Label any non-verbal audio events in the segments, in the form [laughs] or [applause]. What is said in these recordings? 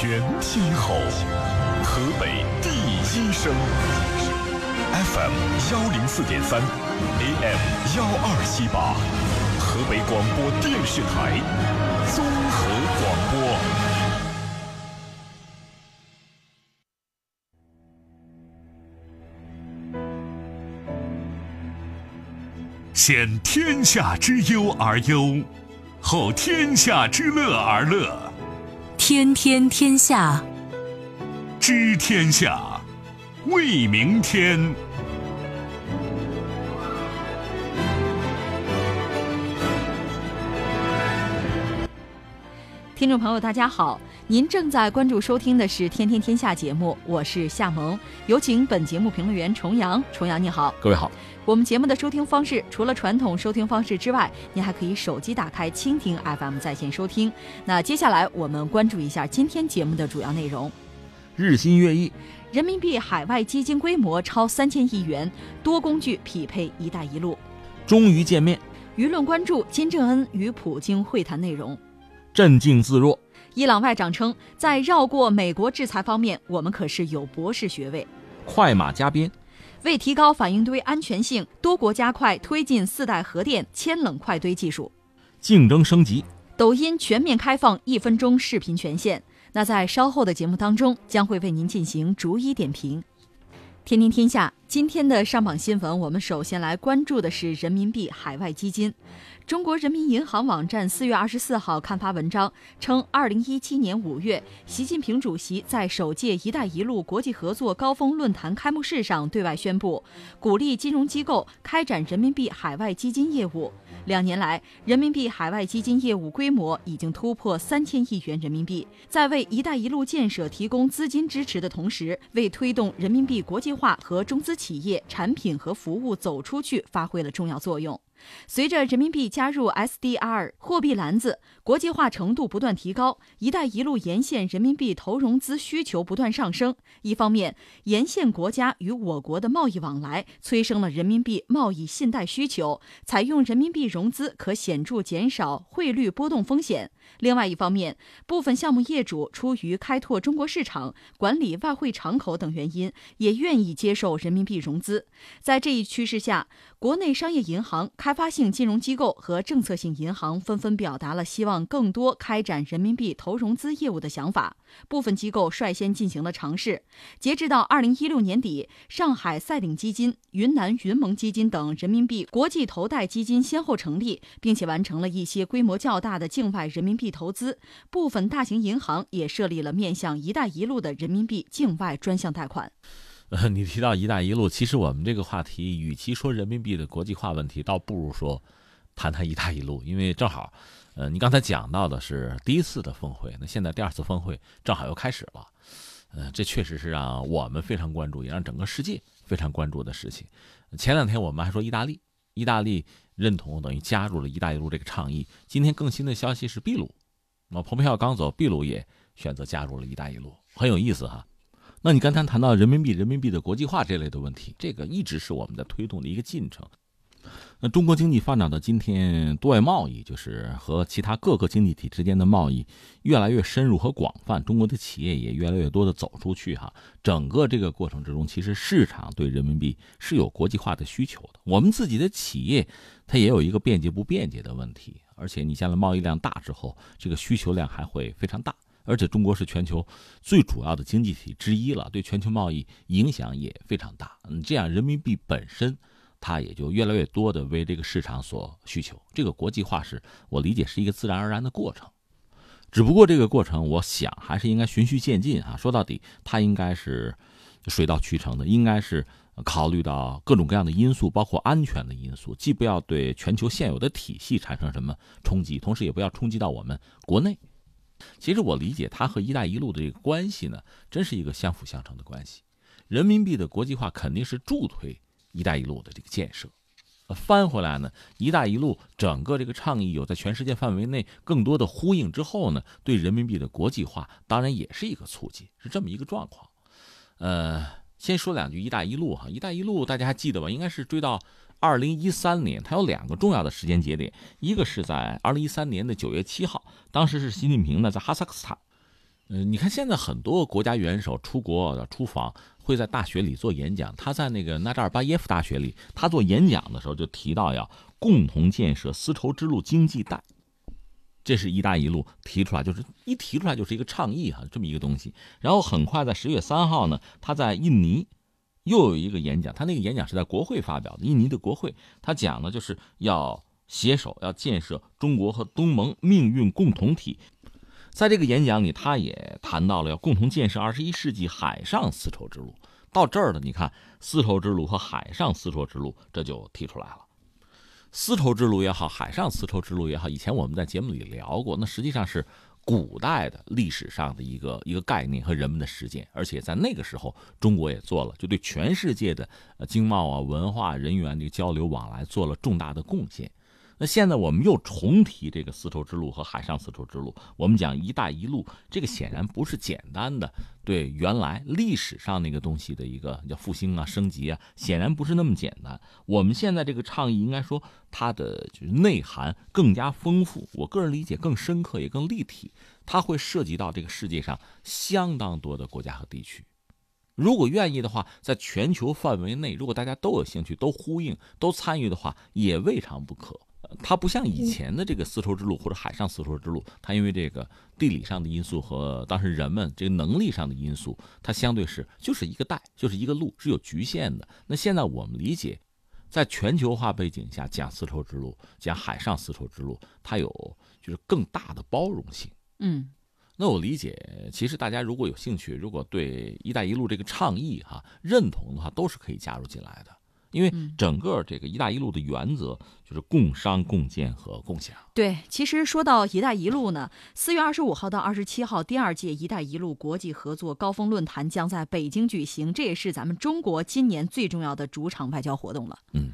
全天候，河北第一声，FM 幺零四点三，AM 幺二七八，河北广播电视台综合广播。先天下之忧而忧，后天下之乐而乐。天天天下，知天下，为明天。听众朋友，大家好，您正在关注收听的是《天天天下》节目，我是夏萌，有请本节目评论员重阳。重阳你好，各位好。我们节目的收听方式，除了传统收听方式之外，您还可以手机打开蜻蜓 FM 在线收听。那接下来我们关注一下今天节目的主要内容：日新月异，人民币海外基金规模超三千亿元，多工具匹配“一带一路”，终于见面。舆论关注金正恩与普京会谈内容。镇静自若。伊朗外长称，在绕过美国制裁方面，我们可是有博士学位。快马加鞭。为提高反应堆安全性，多国加快推进四代核电铅冷快堆技术。竞争升级。抖音全面开放一分钟视频权限。那在稍后的节目当中，将会为您进行逐一点评。天天天下今天的上榜新闻，我们首先来关注的是人民币海外基金。中国人民银行网站四月二十四号刊发文章称，二零一七年五月，习近平主席在首届“一带一路”国际合作高峰论坛开幕式上对外宣布，鼓励金融机构开展人民币海外基金业务。两年来，人民币海外基金业务规模已经突破三千亿元人民币，在为“一带一路”建设提供资金支持的同时，为推动人民币国际化和中资企业产品和服务走出去发挥了重要作用。随着人民币加入 SDR 货币篮子，国际化程度不断提高，“一带一路”沿线人民币投融资需求不断上升。一方面，沿线国家与我国的贸易往来催生了人民币贸易信贷需求，采用人民币融资可显著减少汇率波动风险。另外一方面，部分项目业主出于开拓中国市场、管理外汇敞口等原因，也愿意接受人民币融资。在这一趋势下，国内商业银行、开开发性金融机构和政策性银行纷纷表达了希望更多开展人民币投融资业务的想法。部分机构率先进行了尝试。截至到二零一六年底，上海赛鼎基金、云南云盟基金等人民币国际投贷基金先后成立，并且完成了一些规模较大的境外人民币投资。部分大型银行也设立了面向“一带一路”的人民币境外专项贷款。呃，你提到“一带一路”，其实我们这个话题，与其说人民币的国际化问题，倒不如说谈谈“一带一路”，因为正好。呃，你刚才讲到的是第一次的峰会，那现在第二次峰会正好又开始了，呃，这确实是让我们非常关注，也让整个世界非常关注的事情。前两天我们还说意大利，意大利认同等于加入了一带一路这个倡议。今天更新的消息是秘鲁，那蓬佩奥刚走，秘鲁也选择加入了一带一路，很有意思哈。那你刚才谈到人民币、人民币的国际化这类的问题，这个一直是我们在推动的一个进程。那中国经济发展到今天，对外贸易就是和其他各个经济体之间的贸易越来越深入和广泛，中国的企业也越来越多的走出去哈。整个这个过程之中，其实市场对人民币是有国际化的需求的。我们自己的企业，它也有一个便捷不便捷的问题。而且你将来贸易量大之后，这个需求量还会非常大。而且中国是全球最主要的经济体之一了，对全球贸易影响也非常大。嗯，这样人民币本身。它也就越来越多的为这个市场所需求，这个国际化是我理解是一个自然而然的过程，只不过这个过程我想还是应该循序渐进啊。说到底，它应该是水到渠成的，应该是考虑到各种各样的因素，包括安全的因素，既不要对全球现有的体系产生什么冲击，同时也不要冲击到我们国内。其实我理解它和“一带一路”的这个关系呢，真是一个相辅相成的关系。人民币的国际化肯定是助推。“一带一路”的这个建设，翻回来呢，“一带一路”整个这个倡议有在全世界范围内更多的呼应之后呢，对人民币的国际化当然也是一个促进，是这么一个状况。呃，先说两句“一带一路”哈，“一带一路”大家还记得吧？应该是追到二零一三年，它有两个重要的时间节点，一个是在二零一三年的九月七号，当时是习近平呢在哈萨克斯坦嗯，你看现在很多国家元首出国出访，会在大学里做演讲。他在那个纳扎尔巴耶夫大学里，他做演讲的时候就提到要共同建设丝绸之路经济带。这是一带一路提出来，就是一提出来就是一个倡议哈，这么一个东西。然后很快在十月三号呢，他在印尼又有一个演讲，他那个演讲是在国会发表的，印尼的国会，他讲的就是要携手要建设中国和东盟命运共同体。在这个演讲里，他也谈到了要共同建设二十一世纪海上丝绸之路。到这儿了，你看丝绸之路和海上丝绸之路，这就提出来了。丝绸之路也好，海上丝绸之路也好，以前我们在节目里聊过，那实际上是古代的历史上的一个一个概念和人们的实践，而且在那个时候，中国也做了，就对全世界的经贸啊、文化、人员的交流往来做了重大的贡献。那现在我们又重提这个丝绸之路和海上丝绸之路，我们讲“一带一路”，这个显然不是简单的对原来历史上那个东西的一个叫复兴啊、升级啊，显然不是那么简单。我们现在这个倡议，应该说它的就是内涵更加丰富，我个人理解更深刻也更立体，它会涉及到这个世界上相当多的国家和地区。如果愿意的话，在全球范围内，如果大家都有兴趣、都呼应、都参与的话，也未尝不可。它不像以前的这个丝绸之路或者海上丝绸之路，它因为这个地理上的因素和当时人们这个能力上的因素，它相对是就是一个带，就是一个路，是有局限的。那现在我们理解，在全球化背景下讲丝绸之路，讲海上丝绸之路，它有就是更大的包容性。嗯，那我理解，其实大家如果有兴趣，如果对“一带一路”这个倡议哈认同的话，都是可以加入进来的。因为整个这个“一带一路”的原则就是共商、共建和共享。对，其实说到“一带一路”呢，四月二十五号到二十七号，第二届“一带一路”国际合作高峰论坛将在北京举行，这也是咱们中国今年最重要的主场外交活动了。嗯，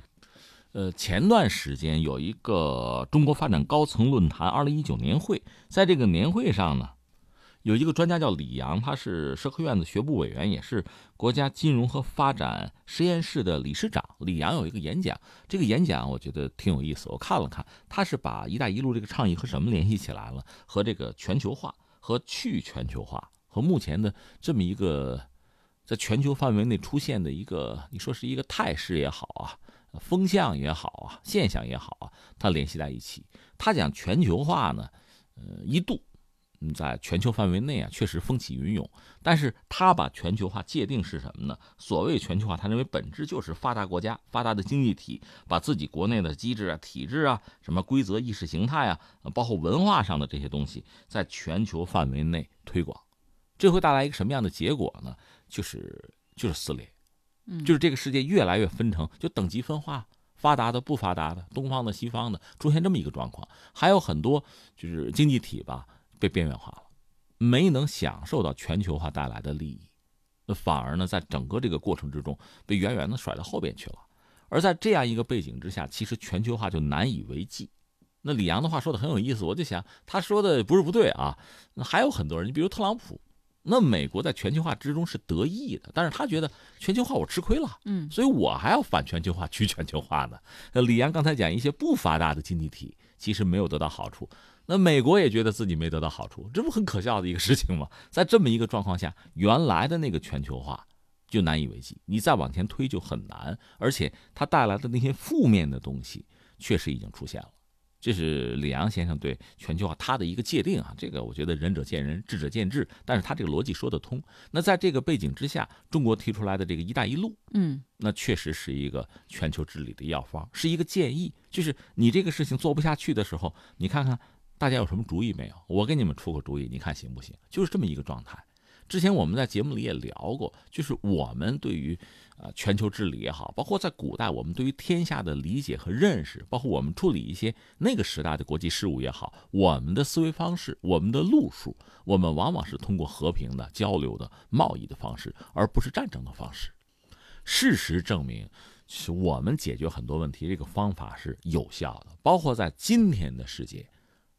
呃，前段时间有一个中国发展高层论坛二零一九年会，在这个年会上呢。有一个专家叫李阳，他是社科院的学部委员，也是国家金融和发展实验室的理事长。李阳有一个演讲，这个演讲我觉得挺有意思。我看了看，他是把“一带一路”这个倡议和什么联系起来了？和这个全球化、和去全球化、和目前的这么一个在全球范围内出现的一个，你说是一个态势也好啊，风向也好啊，现象也好啊，他联系在一起。他讲全球化呢，呃，一度。在全球范围内啊，确实风起云涌。但是他把全球化界定是什么呢？所谓全球化，他认为本质就是发达国家、发达的经济体把自己国内的机制啊、体制啊、什么规则、意识形态啊，包括文化上的这些东西，在全球范围内推广。这会带来一个什么样的结果呢？就是就是撕裂，就是这个世界越来越分成，就等级分化，发达的、不发达的，东方的、西方的，出现这么一个状况。还有很多就是经济体吧。被边缘化了，没能享受到全球化带来的利益，那反而呢，在整个这个过程之中被远远的甩到后边去了。而在这样一个背景之下，其实全球化就难以为继。那李阳的话说的很有意思，我就想他说的不是不对啊。那还有很多人，你比如特朗普，那美国在全球化之中是得益的，但是他觉得全球化我吃亏了，嗯，所以我还要反全球化去全球化呢。那李阳刚才讲一些不发达的经济体，其实没有得到好处。那美国也觉得自己没得到好处，这不很可笑的一个事情吗？在这么一个状况下，原来的那个全球化就难以为继，你再往前推就很难，而且它带来的那些负面的东西确实已经出现了。这是李阳先生对全球化他的一个界定啊，这个我觉得仁者见仁，智者见智，但是他这个逻辑说得通。那在这个背景之下，中国提出来的这个“一带一路”，嗯，那确实是一个全球治理的药方，是一个建议，就是你这个事情做不下去的时候，你看看。大家有什么主意没有？我给你们出个主意，你看行不行？就是这么一个状态。之前我们在节目里也聊过，就是我们对于呃全球治理也好，包括在古代我们对于天下的理解和认识，包括我们处理一些那个时代的国际事务也好，我们的思维方式、我们的路数，我们往往是通过和平的交流的贸易的方式，而不是战争的方式。事实证明，是我们解决很多问题这个方法是有效的，包括在今天的世界。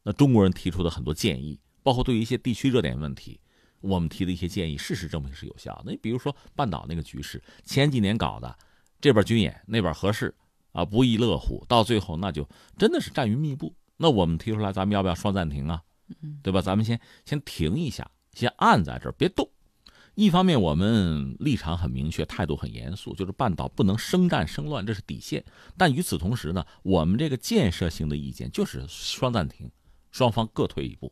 那中国人提出的很多建议，包括对于一些地区热点问题，我们提的一些建议，事实证明是有效的。你比如说半岛那个局势，前几年搞的，这边军演，那边合适，啊，不亦乐乎，到最后那就真的是战云密布。那我们提出来，咱们要不要双暂停啊？对吧？咱们先先停一下，先按在这儿，别动。一方面，我们立场很明确，态度很严肃，就是半岛不能生战生乱，这是底线。但与此同时呢，我们这个建设性的意见就是双暂停，双方各退一步。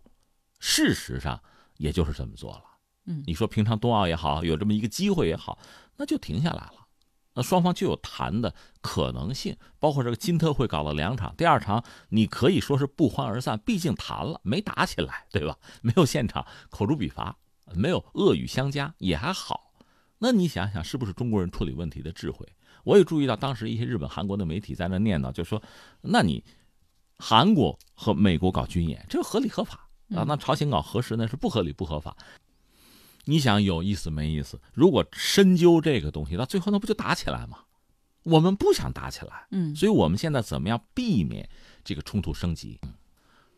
事实上，也就是这么做了。嗯，你说平常冬奥也好，有这么一个机会也好，那就停下来了。那双方就有谈的可能性，包括这个金特会搞了两场，第二场你可以说是不欢而散，毕竟谈了，没打起来，对吧？[laughs] 没有现场口诛笔伐。没有恶语相加也还好，那你想想是不是中国人处理问题的智慧？我也注意到当时一些日本、韩国的媒体在那念叨，就说：“那你韩国和美国搞军演，这个合理合法啊？那朝鲜搞核试那是不合理不合法。”你想有意思没意思？如果深究这个东西，到最后那不就打起来吗？我们不想打起来，嗯，所以我们现在怎么样避免这个冲突升级？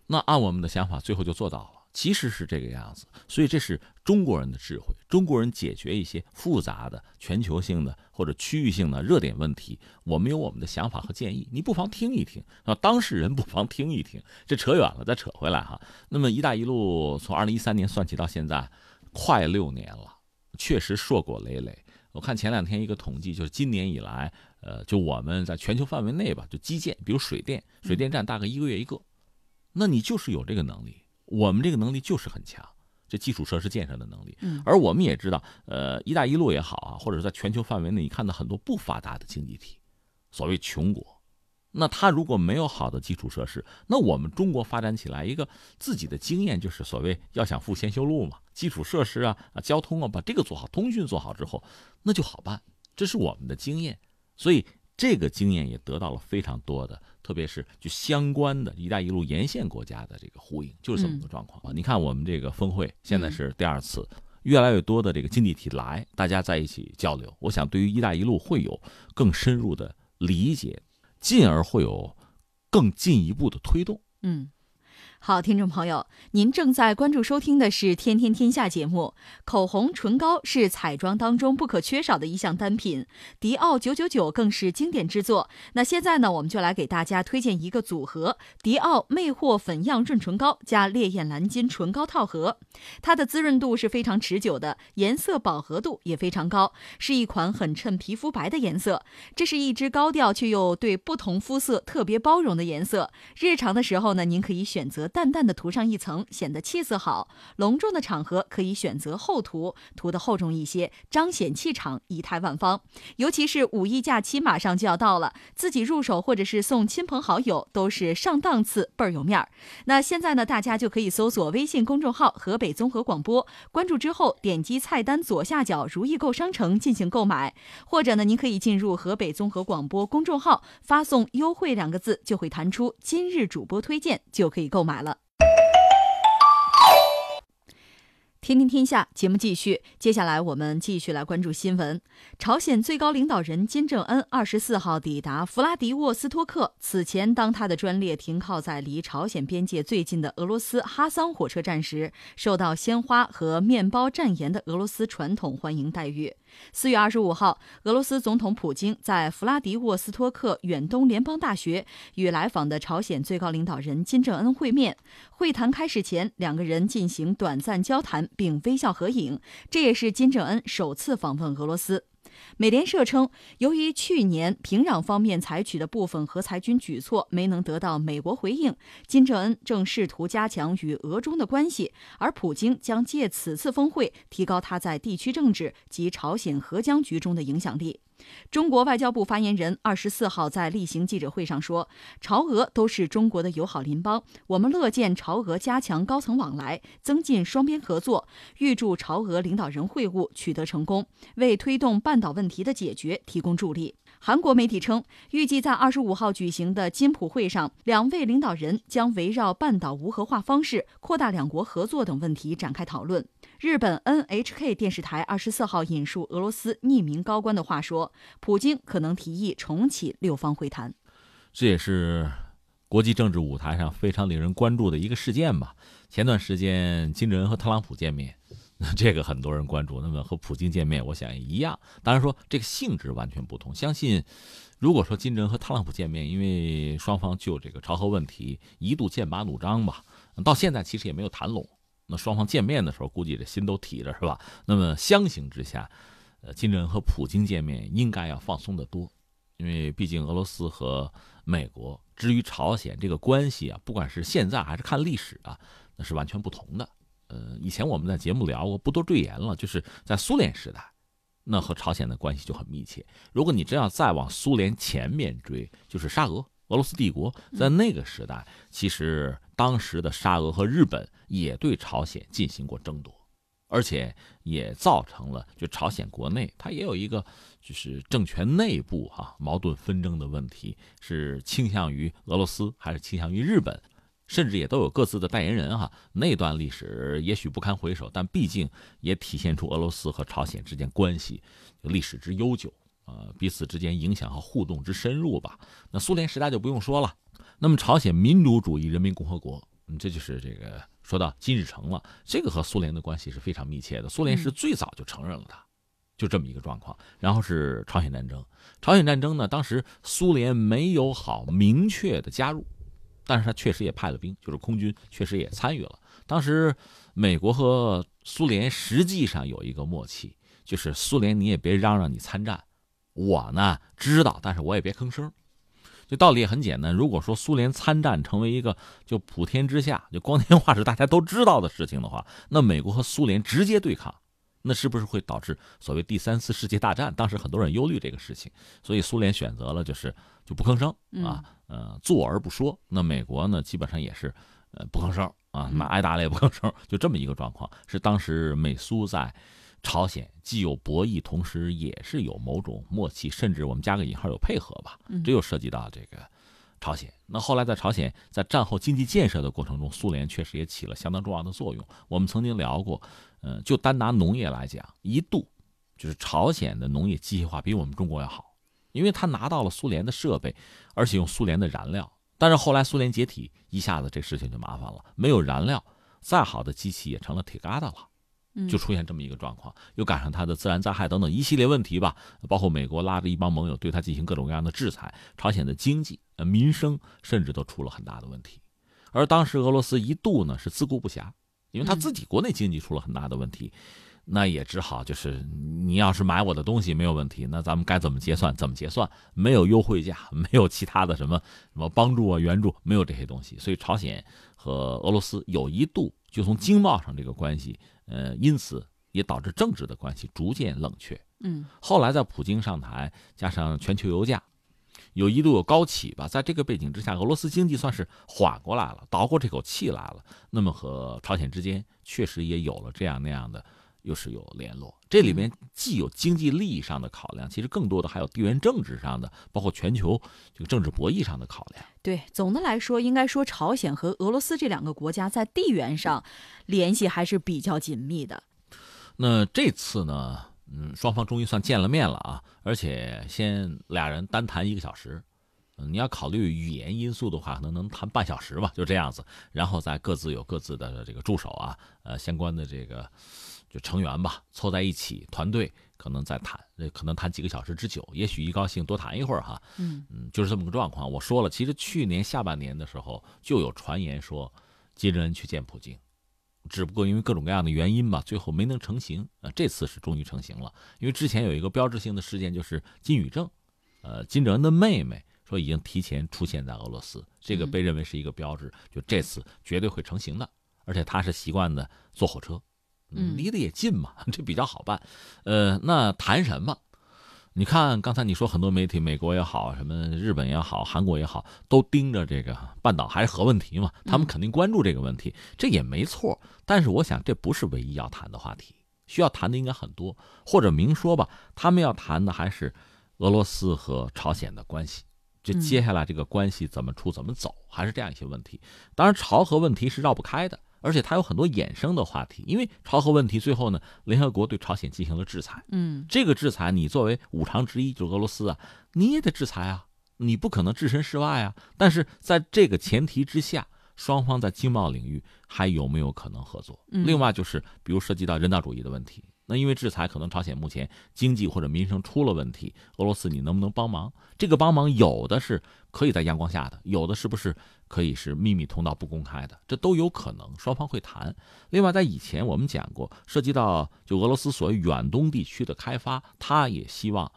那按我们的想法，最后就做到了。其实是这个样子，所以这是中国人的智慧。中国人解决一些复杂的全球性的或者区域性的热点问题，我们有我们的想法和建议，你不妨听一听啊。当事人不妨听一听。这扯远了，再扯回来哈。那么“一带一路”从二零一三年算起到现在，快六年了，确实硕果累累。我看前两天一个统计，就是今年以来，呃，就我们在全球范围内吧，就基建，比如水电，水电站大概一个月一个，那你就是有这个能力。我们这个能力就是很强，这基础设施建设的能力。嗯，而我们也知道，呃，一带一路也好啊，或者是在全球范围内，你看到很多不发达的经济体，所谓穷国，那他如果没有好的基础设施，那我们中国发展起来，一个自己的经验就是所谓要想富先修路嘛，基础设施啊啊，交通啊，把这个做好，通讯做好之后，那就好办，这是我们的经验，所以这个经验也得到了非常多的。特别是就相关的一带一路沿线国家的这个呼应，就是这么个状况啊！你看我们这个峰会现在是第二次，越来越多的这个经济体来，大家在一起交流，我想对于一带一路会有更深入的理解，进而会有更进一步的推动。嗯。好，听众朋友，您正在关注收听的是《天天天下》节目。口红、唇膏是彩妆当中不可缺少的一项单品，迪奥九九九更是经典之作。那现在呢，我们就来给大家推荐一个组合：迪奥魅惑粉样润唇膏加烈焰蓝金唇膏套盒。它的滋润度是非常持久的，颜色饱和度也非常高，是一款很衬皮肤白的颜色。这是一支高调却又对不同肤色特别包容的颜色。日常的时候呢，您可以选择。淡淡的涂上一层，显得气色好；隆重的场合可以选择厚涂，涂的厚重一些，彰显气场，仪态万方。尤其是五一假期马上就要到了，自己入手或者是送亲朋好友都是上档次，倍儿有面儿。那现在呢，大家就可以搜索微信公众号“河北综合广播”，关注之后点击菜单左下角“如意购商城”进行购买，或者呢，您可以进入河北综合广播公众号，发送“优惠”两个字，就会弹出今日主播推荐，就可以购买了。听听天下节目继续，接下来我们继续来关注新闻。朝鲜最高领导人金正恩二十四号抵达弗拉迪沃斯托克。此前，当他的专列停靠在离朝鲜边界最近的俄罗斯哈桑火车站时，受到鲜花和面包蘸盐的俄罗斯传统欢迎待遇。四月二十五号，俄罗斯总统普京在弗拉迪沃斯托克远东联邦大学与来访的朝鲜最高领导人金正恩会面。会谈开始前，两个人进行短暂交谈并微笑合影，这也是金正恩首次访问俄罗斯。美联社称，由于去年平壤方面采取的部分核裁军举措没能得到美国回应，金正恩正试图加强与俄中的关系，而普京将借此次峰会提高他在地区政治及朝鲜核僵局中的影响力。中国外交部发言人二十四号在例行记者会上说：“朝俄都是中国的友好邻邦，我们乐见朝俄加强高层往来，增进双边合作，预祝朝俄领导人会晤取得成功，为推动半岛问题的解决提供助力。”韩国媒体称，预计在二十五号举行的金普会上，两位领导人将围绕半岛无核化方式、扩大两国合作等问题展开讨论。日本 NHK 电视台二十四号引述俄罗斯匿名高官的话说，普京可能提议重启六方会谈。这也是国际政治舞台上非常令人关注的一个事件吧。前段时间金正恩和特朗普见面，[laughs] 那这个很多人关注。那么和普京见面，我想也一样。当然说这个性质完全不同。相信如果说金正恩和特朗普见面，因为双方就这个朝核问题一度剑拔弩张吧，到现在其实也没有谈拢。那双方见面的时候，估计这心都提着，是吧？那么相形之下，呃，金正恩和普京见面应该要放松得多，因为毕竟俄罗斯和美国至于朝鲜这个关系啊，不管是现在还是看历史啊，那是完全不同的。呃，以前我们在节目聊过，不多赘言了，就是在苏联时代。那和朝鲜的关系就很密切。如果你真要再往苏联前面追，就是沙俄、俄罗斯帝国，在那个时代，其实当时的沙俄和日本也对朝鲜进行过争夺，而且也造成了就朝鲜国内它也有一个就是政权内部哈矛盾纷争的问题，是倾向于俄罗斯还是倾向于日本？甚至也都有各自的代言人哈，那段历史也许不堪回首，但毕竟也体现出俄罗斯和朝鲜之间关系历史之悠久啊，彼此之间影响和互动之深入吧。那苏联时代就不用说了，那么朝鲜民主主义人民共和国，嗯，这就是这个说到金日成了，这个和苏联的关系是非常密切的，苏联是最早就承认了他，就这么一个状况。然后是朝鲜战争，朝鲜战争呢，当时苏联没有好明确的加入。但是他确实也派了兵，就是空军确实也参与了。当时美国和苏联实际上有一个默契，就是苏联你也别嚷嚷你参战，我呢知道，但是我也别吭声。这道理也很简单。如果说苏联参战成为一个就普天之下就光天化日大家都知道的事情的话，那美国和苏联直接对抗，那是不是会导致所谓第三次世界大战？当时很多人忧虑这个事情，所以苏联选择了就是就不吭声啊。呃，坐而不说。那美国呢，基本上也是，呃，不吭声啊，那挨打了也不吭声，就这么一个状况。是当时美苏在朝鲜既有博弈，同时也是有某种默契，甚至我们加个引号有配合吧。这又涉及到这个朝鲜。那后来在朝鲜在战后经济建设的过程中，苏联确实也起了相当重要的作用。我们曾经聊过，呃，就单拿农业来讲，一度就是朝鲜的农业机械化比我们中国要好。因为他拿到了苏联的设备，而且用苏联的燃料，但是后来苏联解体，一下子这事情就麻烦了，没有燃料，再好的机器也成了铁疙瘩了，就出现这么一个状况，又赶上它的自然灾害等等一系列问题吧，包括美国拉着一帮盟友对他进行各种各样的制裁，朝鲜的经济、呃民生甚至都出了很大的问题，而当时俄罗斯一度呢是自顾不暇，因为他自己国内经济出了很大的问题。那也只好就是你要是买我的东西没有问题，那咱们该怎么结算怎么结算，没有优惠价，没有其他的什么什么帮助啊援助，没有这些东西，所以朝鲜和俄罗斯有一度就从经贸上这个关系，呃，因此也导致政治的关系逐渐冷却。嗯，后来在普京上台，加上全球油价有一度有高起吧，在这个背景之下，俄罗斯经济算是缓过来了，倒过这口气来了。那么和朝鲜之间确实也有了这样那样的。又是有联络，这里面既有经济利益上的考量，其实更多的还有地缘政治上的，包括全球这个政治博弈上的考量。对，总的来说，应该说朝鲜和俄罗斯这两个国家在地缘上联系还是比较紧密的。那这次呢，嗯，双方终于算见了面了啊，而且先俩人单谈一个小时，嗯，你要考虑语言因素的话，可能能谈半小时吧，就这样子，然后再各自有各自的这个助手啊，呃，相关的这个。就成员吧，凑在一起，团队可能在谈，可能谈几个小时之久，也许一高兴多谈一会儿哈。嗯嗯，就是这么个状况。我说了，其实去年下半年的时候就有传言说金正恩去见普京，只不过因为各种各样的原因吧，最后没能成型。呃，这次是终于成型了，因为之前有一个标志性的事件，就是金宇正，呃，金正恩的妹妹说已经提前出现在俄罗斯，这个被认为是一个标志，就这次绝对会成型的，而且他是习惯的坐火车。嗯，离得也近嘛，这比较好办。呃，那谈什么？你看刚才你说很多媒体，美国也好，什么日本也好，韩国也好，都盯着这个半岛还是核问题嘛，他们肯定关注这个问题，这也没错。但是我想，这不是唯一要谈的话题，需要谈的应该很多。或者明说吧，他们要谈的还是俄罗斯和朝鲜的关系，就接下来这个关系怎么处、怎么走，还是这样一些问题。当然，朝核问题是绕不开的。而且它有很多衍生的话题，因为朝核问题最后呢，联合国对朝鲜进行了制裁。嗯，这个制裁你作为五常之一，就是俄罗斯啊，你也得制裁啊，你不可能置身事外啊。但是在这个前提之下，双方在经贸领域还有没有可能合作？另外就是，比如涉及到人道主义的问题，那因为制裁，可能朝鲜目前经济或者民生出了问题，俄罗斯你能不能帮忙？这个帮忙有的是可以在阳光下的，有的是不是可以是秘密通道不公开的，这都有可能，双方会谈。另外，在以前我们讲过，涉及到就俄罗斯所谓远东地区的开发，他也希望，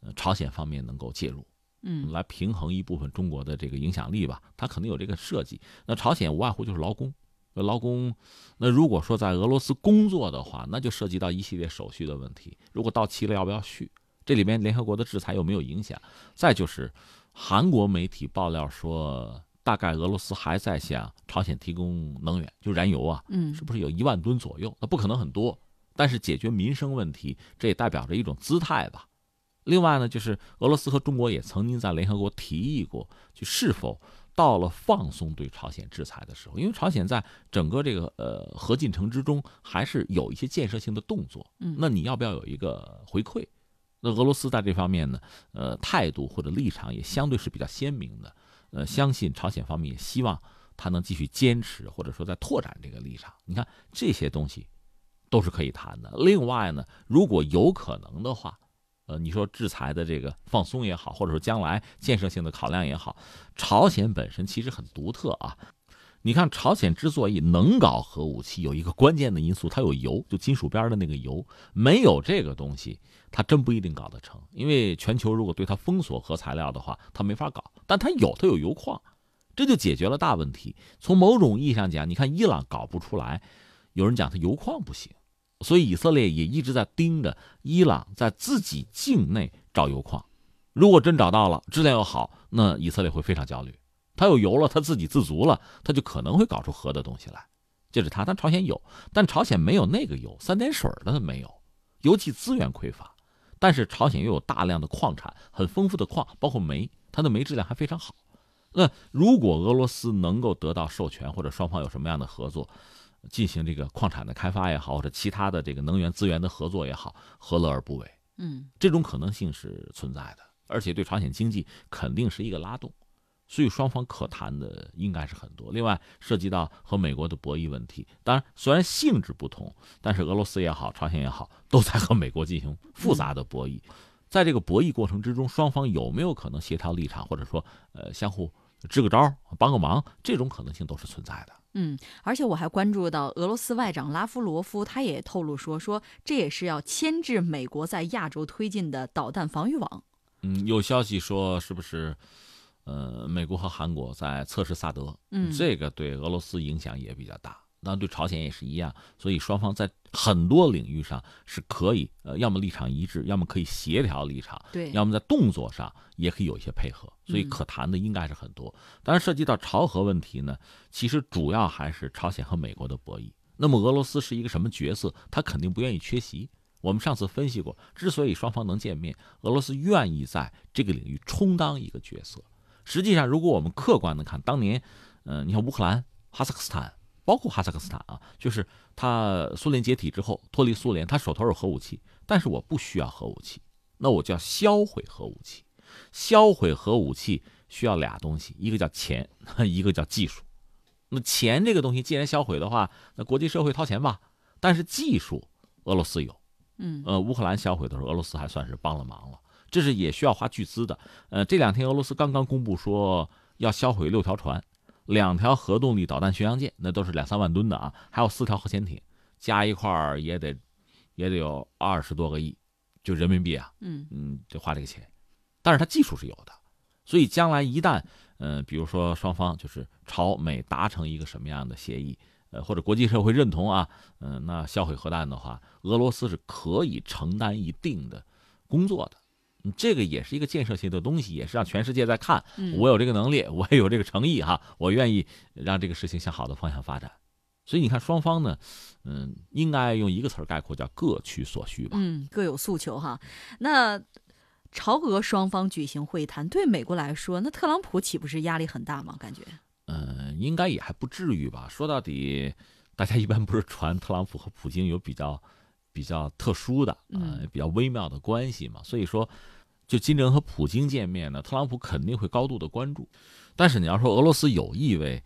呃，朝鲜方面能够介入，嗯，来平衡一部分中国的这个影响力吧。他可能有这个设计。那朝鲜无外乎就是劳工，劳工，那如果说在俄罗斯工作的话，那就涉及到一系列手续的问题。如果到期了，要不要续？这里面联合国的制裁有没有影响？再就是，韩国媒体爆料说。大概俄罗斯还在向朝鲜提供能源，就燃油啊，嗯，是不是有一万吨左右？那不可能很多，但是解决民生问题，这也代表着一种姿态吧。另外呢，就是俄罗斯和中国也曾经在联合国提议过，就是否到了放松对朝鲜制裁的时候，因为朝鲜在整个这个呃核进程之中还是有一些建设性的动作，嗯，那你要不要有一个回馈？那俄罗斯在这方面呢，呃，态度或者立场也相对是比较鲜明的。呃，相信朝鲜方面也希望他能继续坚持，或者说在拓展这个立场。你看这些东西都是可以谈的。另外呢，如果有可能的话，呃，你说制裁的这个放松也好，或者说将来建设性的考量也好，朝鲜本身其实很独特啊。你看，朝鲜之所以能搞核武器，有一个关键的因素，它有铀，就金属边的那个铀。没有这个东西，它真不一定搞得成。因为全球如果对它封锁核材料的话，它没法搞。但它有，它有铀矿，这就解决了大问题。从某种意义上讲，你看伊朗搞不出来，有人讲它铀矿不行，所以以色列也一直在盯着伊朗在自己境内找铀矿。如果真找到了，质量又好，那以色列会非常焦虑。他有油了，他自给自足了，他就可能会搞出核的东西来。这是他，但朝鲜有，但朝鲜没有那个油，三点水的没有，油气资源匮乏。但是朝鲜又有大量的矿产，很丰富的矿，包括煤，它的煤质量还非常好。那如果俄罗斯能够得到授权，或者双方有什么样的合作，进行这个矿产的开发也好，或者其他的这个能源资源的合作也好，何乐而不为？嗯，这种可能性是存在的，而且对朝鲜经济肯定是一个拉动。所以双方可谈的应该是很多。另外涉及到和美国的博弈问题，当然虽然性质不同，但是俄罗斯也好，朝鲜也好，都在和美国进行复杂的博弈。在这个博弈过程之中，双方有没有可能协调立场，或者说呃相互支个招、帮个忙，这种可能性都是存在的。嗯，而且我还关注到俄罗斯外长拉夫罗夫，他也透露说，说这也是要牵制美国在亚洲推进的导弹防御网。嗯，有消息说是不是？呃，美国和韩国在测试萨德，嗯，这个对俄罗斯影响也比较大，那对朝鲜也是一样，所以双方在很多领域上是可以，呃，要么立场一致，要么可以协调立场，对，要么在动作上也可以有一些配合，所以可谈的应该是很多。当然，涉及到朝核问题呢，其实主要还是朝鲜和美国的博弈。那么俄罗斯是一个什么角色？他肯定不愿意缺席。我们上次分析过，之所以双方能见面，俄罗斯愿意在这个领域充当一个角色。实际上，如果我们客观的看，当年，嗯，你看乌克兰、哈萨克斯坦，包括哈萨克斯坦啊，就是他苏联解体之后脱离苏联，他手头有核武器，但是我不需要核武器，那我就要销毁核武器。销毁核武器需要俩东西，一个叫钱，[laughs] 一个叫技术。那钱这个东西既然销毁的话，那国际社会掏钱吧。但是技术，俄罗斯有，嗯，呃，乌克兰销毁的时候，俄罗斯还算是帮了忙了。这是也需要花巨资的，呃，这两天俄罗斯刚刚公布说要销毁六条船，两条核动力导弹巡洋舰，那都是两三万吨的啊，还有四条核潜艇，加一块儿也得，也得有二十多个亿，就人民币啊，嗯嗯，得花这个钱，但是它技术是有的，所以将来一旦，呃，比如说双方就是朝美达成一个什么样的协议，呃，或者国际社会认同啊，嗯，那销毁核弹的话，俄罗斯是可以承担一定的工作的。这个也是一个建设性的东西，也是让全世界在看，我有这个能力，我也有这个诚意哈，我愿意让这个事情向好的方向发展。所以你看，双方呢，嗯，应该用一个词儿概括，叫各取所需吧。嗯，各有诉求哈。那朝俄双方举行会谈，对美国来说，那特朗普岂不是压力很大吗？感觉？嗯，应该也还不至于吧。说到底，大家一般不是传特朗普和普京有比较。比较特殊的，呃，比较微妙的关系嘛，所以说，就金正恩和普京见面呢，特朗普肯定会高度的关注。但是你要说俄罗斯有意为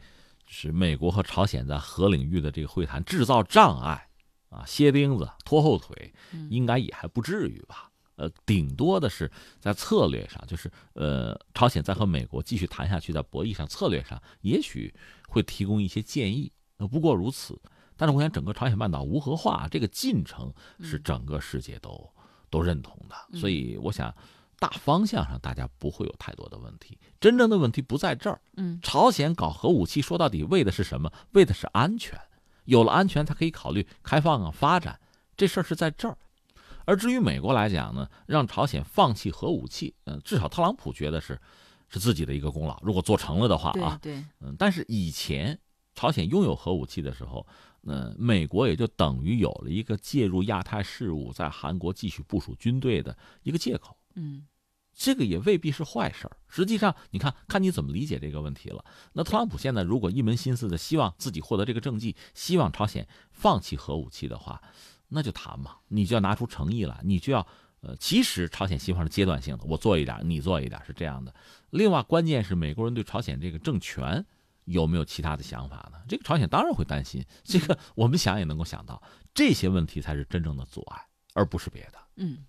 是美国和朝鲜在核领域的这个会谈制造障碍啊，歇钉子、拖后腿，应该也还不至于吧？呃，顶多的是在策略上，就是呃，朝鲜在和美国继续谈下去，在博弈上策略上，也许会提供一些建议，呃，不过如此。但是我想，整个朝鲜半岛无核化这个进程是整个世界都都认同的，所以我想大方向上大家不会有太多的问题。真正的问题不在这儿。嗯，朝鲜搞核武器说到底为的是什么？为的是安全。有了安全，才可以考虑开放啊发展。这事儿是在这儿。而至于美国来讲呢，让朝鲜放弃核武器，嗯，至少特朗普觉得是是自己的一个功劳。如果做成了的话啊，对，嗯，但是以前朝鲜拥有核武器的时候。那美国也就等于有了一个介入亚太事务，在韩国继续部署军队的一个借口。嗯，这个也未必是坏事儿。实际上，你看看你怎么理解这个问题了。那特朗普现在如果一门心思的希望自己获得这个政绩，希望朝鲜放弃核武器的话，那就谈嘛，你就要拿出诚意来，你就要呃，其实朝鲜西方是阶段性的，我做一点，你做一点，是这样的。另外，关键是美国人对朝鲜这个政权。有没有其他的想法呢？这个朝鲜当然会担心，这个我们想也能够想到，这些问题才是真正的阻碍，而不是别的。嗯。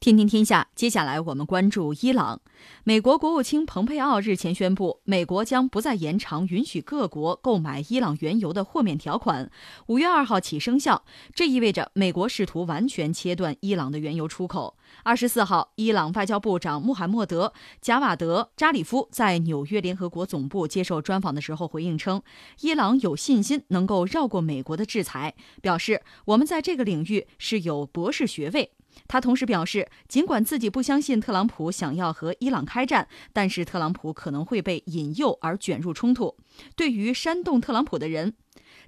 天天天下，接下来我们关注伊朗。美国国务卿蓬佩奥日前宣布，美国将不再延长允许各国购买伊朗原油的豁免条款，五月二号起生效。这意味着美国试图完全切断伊朗的原油出口。二十四号，伊朗外交部长穆罕默德·贾瓦德·扎里夫在纽约联合国总部接受专访的时候回应称，伊朗有信心能够绕过美国的制裁，表示我们在这个领域是有博士学位。他同时表示，尽管自己不相信特朗普想要和伊朗开战，但是特朗普可能会被引诱而卷入冲突。对于煽动特朗普的人，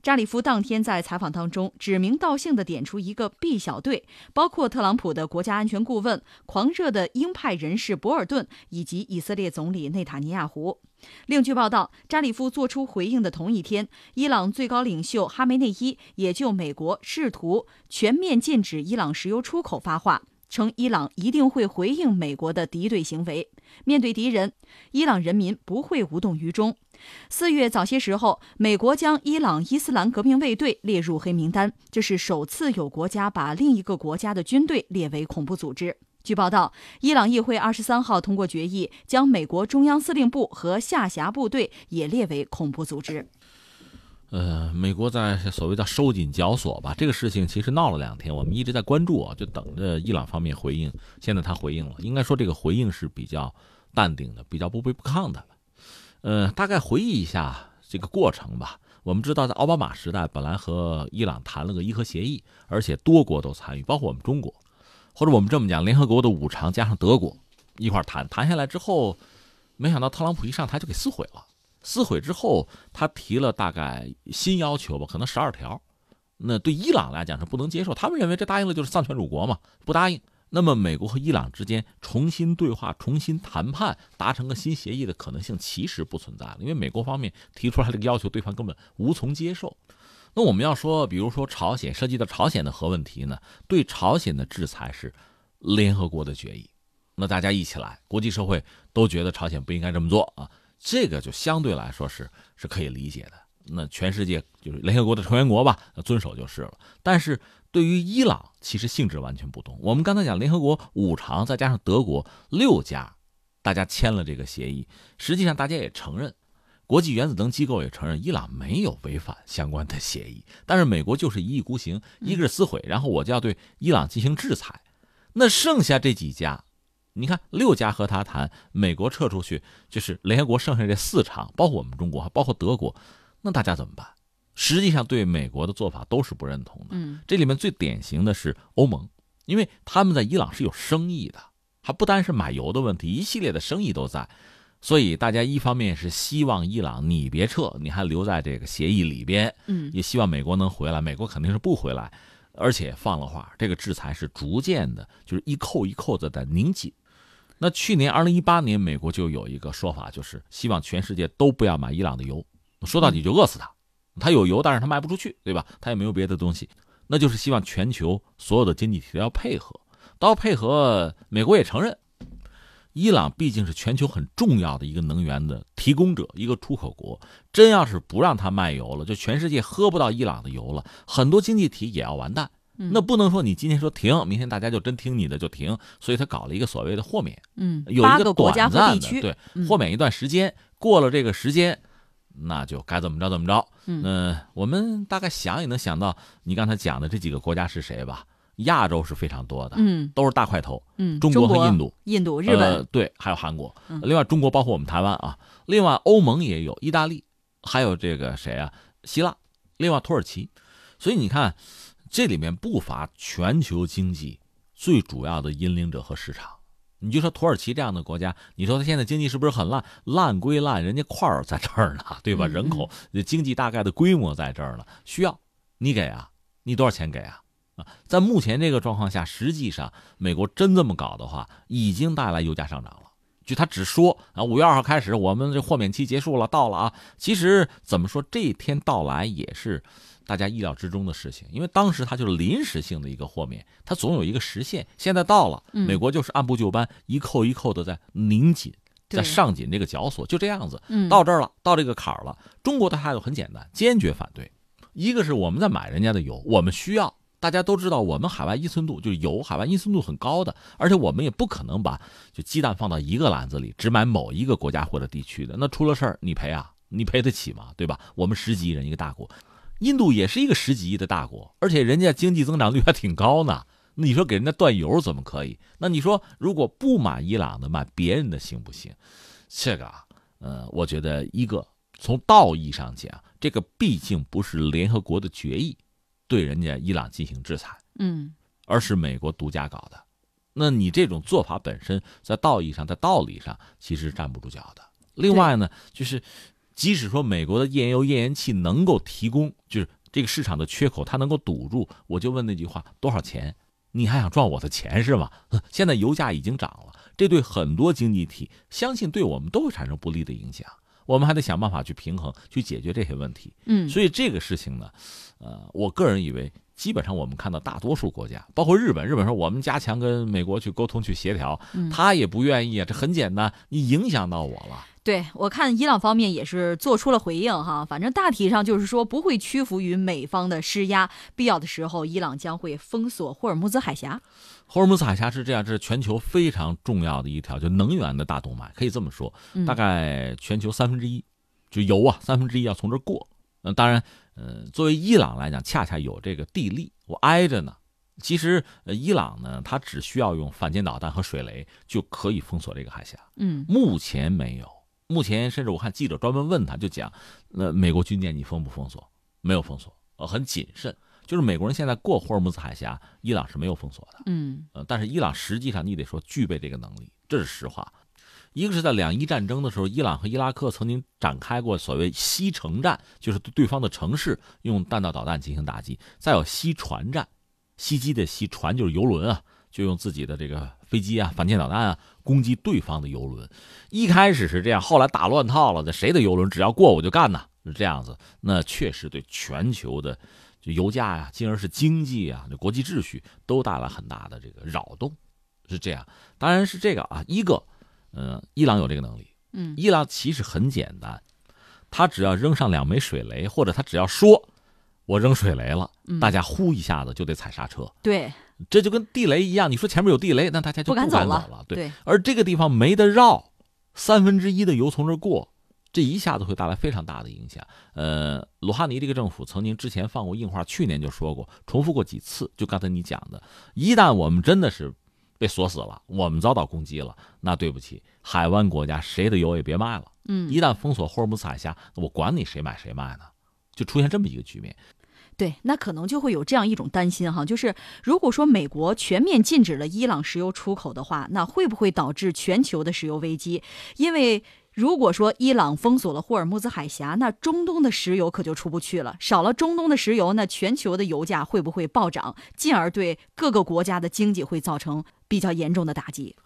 扎里夫当天在采访当中指名道姓地点出一个 B 小队，包括特朗普的国家安全顾问、狂热的鹰派人士博尔顿以及以色列总理内塔尼亚胡。另据报道，扎里夫作出回应的同一天，伊朗最高领袖哈梅内伊也就美国试图全面禁止伊朗石油出口发话，称伊朗一定会回应美国的敌对行为。面对敌人，伊朗人民不会无动于衷。四月早些时候，美国将伊朗伊斯兰革命卫队列入黑名单，这是首次有国家把另一个国家的军队列为恐怖组织。据报道，伊朗议会二十三号通过决议，将美国中央司令部和下辖部队也列为恐怖组织。呃，美国在所谓的收紧绞索吧，这个事情其实闹了两天，我们一直在关注啊，就等着伊朗方面回应。现在他回应了，应该说这个回应是比较淡定的，比较不卑不亢的。呃，大概回忆一下这个过程吧。我们知道，在奥巴马时代，本来和伊朗谈了个伊核协议，而且多国都参与，包括我们中国。或者我们这么讲，联合国的五常加上德国一块谈，谈下来之后，没想到特朗普一上台就给撕毁了。撕毁之后，他提了大概新要求吧，可能十二条。那对伊朗来讲是不能接受，他们认为这答应了就是丧权辱国嘛，不答应。那么美国和伊朗之间重新对话、重新谈判，达成个新协议的可能性其实不存在了，因为美国方面提出来这个要求，对方根本无从接受。那我们要说，比如说朝鲜涉及到朝鲜的核问题呢，对朝鲜的制裁是联合国的决议，那大家一起来，国际社会都觉得朝鲜不应该这么做啊，这个就相对来说是是可以理解的。那全世界就是联合国的成员国吧，遵守就是了。但是对于伊朗，其实性质完全不同。我们刚才讲联合国五常，再加上德国六家，大家签了这个协议，实际上大家也承认。国际原子能机构也承认伊朗没有违反相关的协议，但是美国就是一意孤行，一个是撕毁，然后我就要对伊朗进行制裁。那剩下这几家，你看六家和他谈，美国撤出去，就是联合国剩下这四场，包括我们中国，包括德国，那大家怎么办？实际上对美国的做法都是不认同的。嗯，这里面最典型的是欧盟，因为他们在伊朗是有生意的，还不单是买油的问题，一系列的生意都在。所以大家一方面是希望伊朗你别撤，你还留在这个协议里边，嗯，也希望美国能回来。美国肯定是不回来，而且放了话，这个制裁是逐渐的，就是一扣一扣的在拧紧。那去年二零一八年，美国就有一个说法，就是希望全世界都不要买伊朗的油，说到底就饿死他。他有油，但是他卖不出去，对吧？他也没有别的东西，那就是希望全球所有的经济体都要配合，都要配合。美国也承认。伊朗毕竟是全球很重要的一个能源的提供者，一个出口国。真要是不让他卖油了，就全世界喝不到伊朗的油了，很多经济体也要完蛋。那不能说你今天说停，明天大家就真听你的就停。所以他搞了一个所谓的豁免，嗯，有一个国家和地区，对，豁免一段时间，过了这个时间，那就该怎么着怎么着。嗯，我们大概想也能想到，你刚才讲的这几个国家是谁吧？亚洲是非常多的，嗯，都是大块头，嗯，中国和印度、印度、日本，对，还有韩国。另外，中国包括我们台湾啊，另外欧盟也有，意大利，还有这个谁啊？希腊，另外土耳其。所以你看，这里面不乏全球经济最主要的引领者和市场。你就说土耳其这样的国家，你说它现在经济是不是很烂？烂归烂，人家块儿在这儿呢，对吧？人口、经济大概的规模在这儿呢，需要你给啊，你多少钱给啊？啊，在目前这个状况下，实际上美国真这么搞的话，已经带来油价上涨了。就他只说啊，五月二号开始，我们这豁免期结束了，到了啊。其实怎么说，这一天到来也是大家意料之中的事情，因为当时它就是临时性的一个豁免，它总有一个时限。现在到了，美国就是按部就班，一扣一扣的在拧紧，在上紧这个绞索，就这样子。到这儿了，到这个坎儿了。中国的态度很简单，坚决反对。一个是我们在买人家的油，我们需要。大家都知道，我们海外依存度就是油，海外依存度很高的，而且我们也不可能把就鸡蛋放到一个篮子里，只买某一个国家或者地区的。那出了事儿，你赔啊？你赔得起吗？对吧？我们十几亿人一个大国，印度也是一个十几亿的大国，而且人家经济增长率还挺高呢。那你说给人家断油怎么可以？那你说如果不买伊朗的，买别人的行不行？这个啊，呃，我觉得一个从道义上讲，这个毕竟不是联合国的决议。对人家伊朗进行制裁，嗯，而是美国独家搞的，那你这种做法本身在道义上、在道理上其实站不住脚的。另外呢，就是即使说美国的页岩油页岩气能够提供，就是这个市场的缺口它能够堵住，我就问那句话：多少钱？你还想赚我的钱是吗？[laughs] 现在油价已经涨了，这对很多经济体，相信对我们都会产生不利的影响。我们还得想办法去平衡，去解决这些问题。嗯，所以这个事情呢，呃，我个人以为，基本上我们看到大多数国家，包括日本，日本说我们加强跟美国去沟通、去协调，他也不愿意啊。这很简单，你影响到我了。对，我看伊朗方面也是做出了回应哈，反正大体上就是说不会屈服于美方的施压，必要的时候，伊朗将会封锁霍尔木兹海峡。霍尔木兹海峡是这样，这是全球非常重要的一条就能源的大动脉，可以这么说，大概全球三分之一就油啊，三分之一要从这儿过。那，当然，呃，作为伊朗来讲，恰恰有这个地利，我挨着呢。其实，伊朗呢，它只需要用反舰导弹和水雷就可以封锁这个海峡。嗯，目前没有。目前，甚至我看记者专门问他，就讲，那美国军舰你封不封锁？没有封锁，呃，很谨慎。就是美国人现在过霍尔木兹海峡，伊朗是没有封锁的。嗯，呃，但是伊朗实际上你得说具备这个能力，这是实话。一个是在两伊战争的时候，伊朗和伊拉克曾经展开过所谓西城战，就是对对方的城市用弹道导弹进行打击；再有西船战，袭击的西船就是游轮啊。就用自己的这个飞机啊、反舰导弹啊攻击对方的游轮，一开始是这样，后来打乱套了。这谁的游轮只要过我就干呐，是这样子。那确实对全球的就油价呀，进而是经济啊、这国际秩序都带来很大的这个扰动，是这样。当然是这个啊，一个，嗯，伊朗有这个能力。嗯，伊朗其实很简单，他只要扔上两枚水雷，或者他只要说我扔水雷了，大家呼一下子就得踩刹车。对。这就跟地雷一样，你说前面有地雷，那大家就不敢走了。对，而这个地方没得绕，三分之一的油从这过，这一下子会带来非常大的影响。呃，鲁哈尼这个政府曾经之前放过硬话，去年就说过，重复过几次。就刚才你讲的，一旦我们真的是被锁死了，我们遭到攻击了，那对不起，海湾国家谁的油也别卖了。嗯，一旦封锁霍尔木兹海峡，我管你谁买谁卖呢？就出现这么一个局面。对，那可能就会有这样一种担心哈，就是如果说美国全面禁止了伊朗石油出口的话，那会不会导致全球的石油危机？因为如果说伊朗封锁了霍尔木兹海峡，那中东的石油可就出不去了。少了中东的石油，那全球的油价会不会暴涨，进而对各个国家的经济会造成比较严重的打击？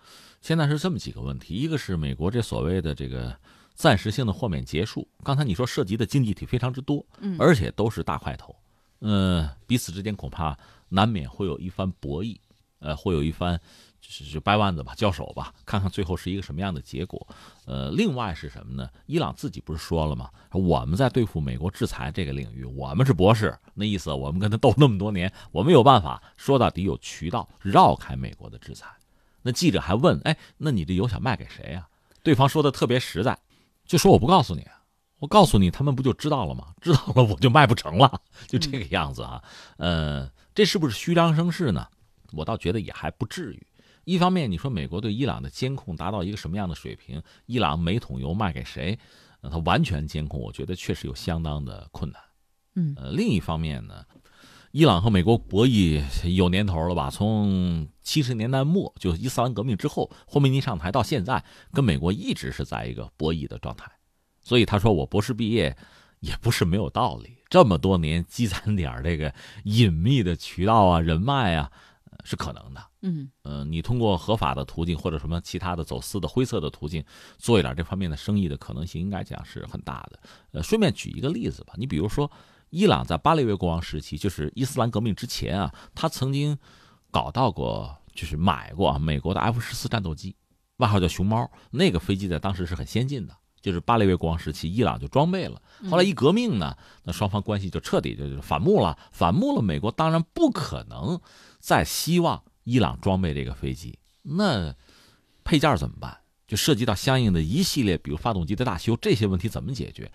现在是这么几个问题，一个是美国这所谓的这个暂时性的豁免结束，刚才你说涉及的经济体非常之多，嗯，而且都是大块头。嗯，彼此之间恐怕难免会有一番博弈，呃，会有一番就是掰腕子吧，交手吧，看看最后是一个什么样的结果。呃，另外是什么呢？伊朗自己不是说了吗？我们在对付美国制裁这个领域，我们是博士，那意思我们跟他斗那么多年，我们有办法，说到底有渠道绕开美国的制裁。那记者还问，哎，那你这油想卖给谁呀？对方说的特别实在，就说我不告诉你，我告诉你，他们不就知道了吗？知道了我就卖不成了，就这个样子啊。呃，这是不是虚张声势呢？我倒觉得也还不至于。一方面，你说美国对伊朗的监控达到一个什么样的水平？伊朗每桶油卖给谁？呃它完全监控，我觉得确实有相当的困难。嗯，呃，另一方面呢，伊朗和美国博弈有年头了吧？从七十年代末，就伊斯兰革命之后，霍梅尼上台到现在，跟美国一直是在一个博弈的状态。所以他说我博士毕业也不是没有道理。这么多年积攒点这个隐秘的渠道啊、人脉啊。是可能的，嗯，呃，你通过合法的途径或者什么其他的走私的灰色的途径做一点这方面的生意的可能性，应该讲是很大的。呃，顺便举一个例子吧，你比如说，伊朗在巴列维国王时期，就是伊斯兰革命之前啊，他曾经搞到过，就是买过啊美国的 F 十四战斗机，外号叫熊猫，那个飞机在当时是很先进的，就是巴列维国王时期，伊朗就装备了。后来一革命呢，那双方关系就彻底就反目了，反目了，美国当然不可能。再希望伊朗装备这个飞机，那配件怎么办？就涉及到相应的一系列，比如发动机的大修，这些问题怎么解决？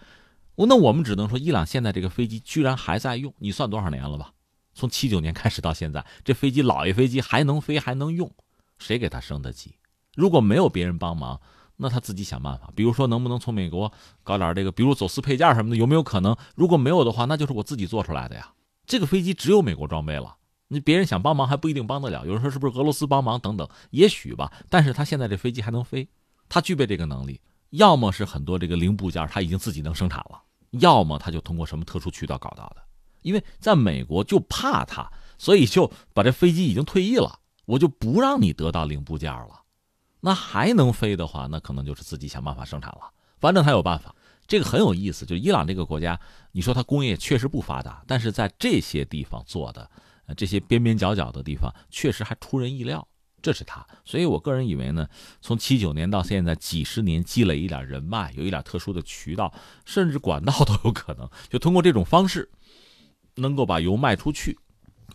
那我们只能说，伊朗现在这个飞机居然还在用，你算多少年了吧？从七九年开始到现在，这飞机老爷飞机还能飞还能用，谁给他升的级？如果没有别人帮忙，那他自己想办法。比如说，能不能从美国搞点这个，比如走私配件什么的，有没有可能？如果没有的话，那就是我自己做出来的呀。这个飞机只有美国装备了。你别人想帮忙还不一定帮得了，有人说是不是俄罗斯帮忙等等，也许吧。但是他现在这飞机还能飞，他具备这个能力，要么是很多这个零部件他已经自己能生产了，要么他就通过什么特殊渠道搞到的。因为在美国就怕他，所以就把这飞机已经退役了，我就不让你得到零部件了。那还能飞的话，那可能就是自己想办法生产了。反正他有办法，这个很有意思。就伊朗这个国家，你说它工业确实不发达，但是在这些地方做的。这些边边角角的地方确实还出人意料，这是他。所以我个人以为呢，从七九年到现在几十年积累一点人脉，有一点特殊的渠道，甚至管道都有可能，就通过这种方式，能够把油卖出去，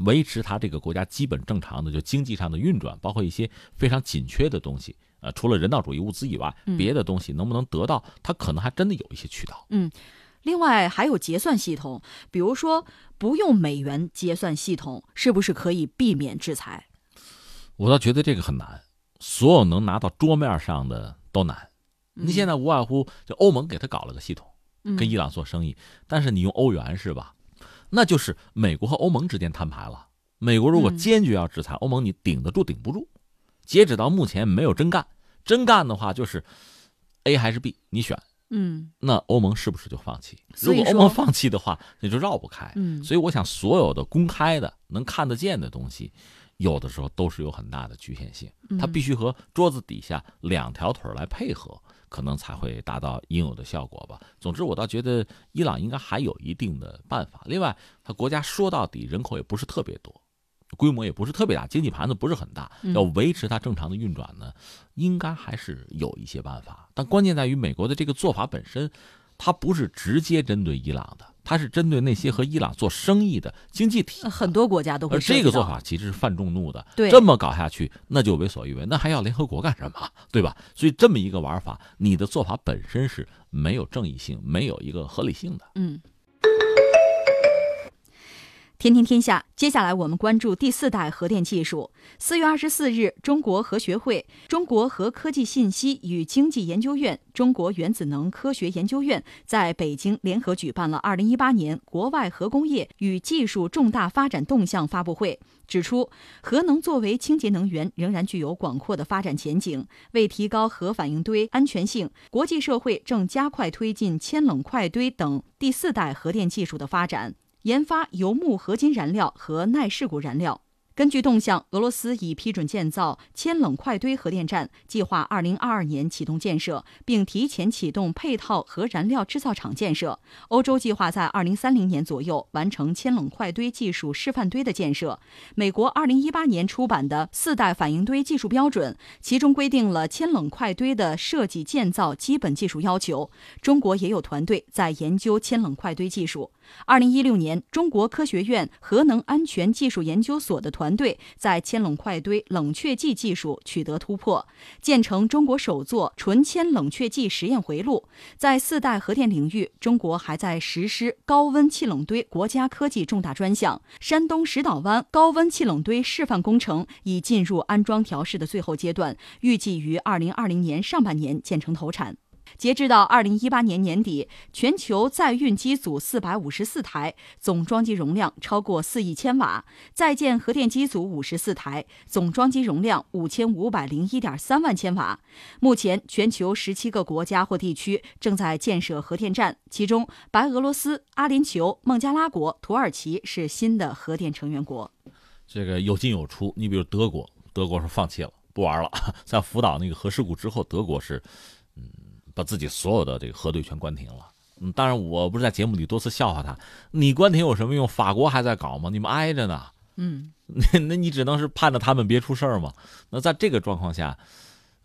维持它这个国家基本正常的就经济上的运转，包括一些非常紧缺的东西，呃，除了人道主义物资以外，别的东西能不能得到，它可能还真的有一些渠道。嗯。另外还有结算系统，比如说不用美元结算系统，是不是可以避免制裁？我倒觉得这个很难，所有能拿到桌面上的都难。你现在无外乎就欧盟给他搞了个系统，跟伊朗做生意，但是你用欧元是吧？那就是美国和欧盟之间摊牌了。美国如果坚决要制裁欧盟，你顶得住顶不住？截止到目前没有真干，真干的话就是 A 还是 B，你选。嗯，那欧盟是不是就放弃？如果欧盟放弃的话，那就绕不开。嗯，所以我想，所有的公开的、能看得见的东西，有的时候都是有很大的局限性。它必须和桌子底下两条腿来配合，可能才会达到应有的效果吧。总之，我倒觉得伊朗应该还有一定的办法。另外，它国家说到底人口也不是特别多。规模也不是特别大，经济盘子不是很大，要维持它正常的运转呢，应该还是有一些办法。但关键在于美国的这个做法本身，它不是直接针对伊朗的，它是针对那些和伊朗做生意的经济体。很多国家都会。而这个做法其实是犯众怒的，对，这么搞下去那就为所欲为，那还要联合国干什么？[laughs] 对吧？所以这么一个玩法，你的做法本身是没有正义性、没有一个合理性的。嗯。天天天下，接下来我们关注第四代核电技术。四月二十四日，中国核学会、中国核科技信息与经济研究院、中国原子能科学研究院在北京联合举办了二零一八年国外核工业与技术重大发展动向发布会，指出，核能作为清洁能源仍然具有广阔的发展前景。为提高核反应堆安全性，国际社会正加快推进铅冷快堆等第四代核电技术的发展。研发油木合金燃料和耐事故燃料。根据动向，俄罗斯已批准建造铅冷快堆核电站，计划2022年启动建设，并提前启动配套核燃料制造厂建设。欧洲计划在2030年左右完成铅冷快堆技术示范堆的建设。美国2018年出版的四代反应堆技术标准，其中规定了铅冷快堆的设计建造基本技术要求。中国也有团队在研究铅冷快堆技术。二零一六年，中国科学院核能安全技术研究所的团队在铅冷快堆冷却剂技术取得突破，建成中国首座纯铅冷却剂实验回路。在四代核电领域，中国还在实施高温气冷堆国家科技重大专项。山东石岛湾高温气冷堆示范工程已进入安装调试的最后阶段，预计于二零二零年上半年建成投产。截至到二零一八年年底，全球在运机组四百五十四台，总装机容量超过四亿千瓦；在建核电机组五十四台，总装机容量五千五百零一点三万千瓦。目前，全球十七个国家或地区正在建设核电站，其中白俄罗斯、阿联酋、孟加拉国、土耳其是新的核电成员国。这个有进有出，你比如德国，德国是放弃了，不玩了。[laughs] 在福岛那个核事故之后，德国是，把自己所有的这个核对全关停了。嗯，当然，我不是在节目里多次笑话他，你关停有什么用？法国还在搞吗？你们挨着呢。嗯，[laughs] 那那你只能是盼着他们别出事儿嘛。那在这个状况下，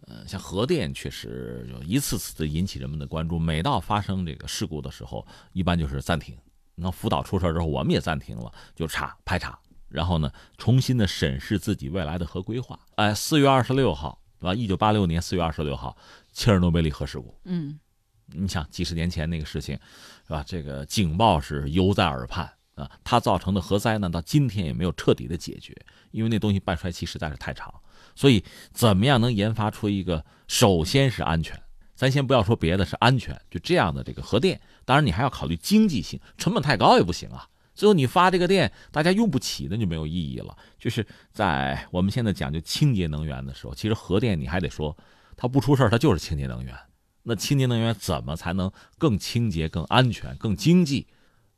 呃，像核电确实就一次次的引起人们的关注。每到发生这个事故的时候，一般就是暂停。那福岛出事之后，我们也暂停了，就查排查，然后呢，重新的审视自己未来的核规划。哎，四月二十六号，对吧？一九八六年四月二十六号。切尔诺贝利核事故，嗯，你想几十年前那个事情，是吧？这个警报是犹在耳畔啊，它造成的核灾呢，到今天也没有彻底的解决，因为那东西半衰期实在是太长。所以，怎么样能研发出一个首先是安全，咱先不要说别的，是安全，就这样的这个核电，当然你还要考虑经济性，成本太高也不行啊。最后你发这个电，大家用不起，那就没有意义了。就是在我们现在讲究清洁能源的时候，其实核电你还得说。它不出事儿，它就是清洁能源。那清洁能源怎么才能更清洁、更安全、更经济？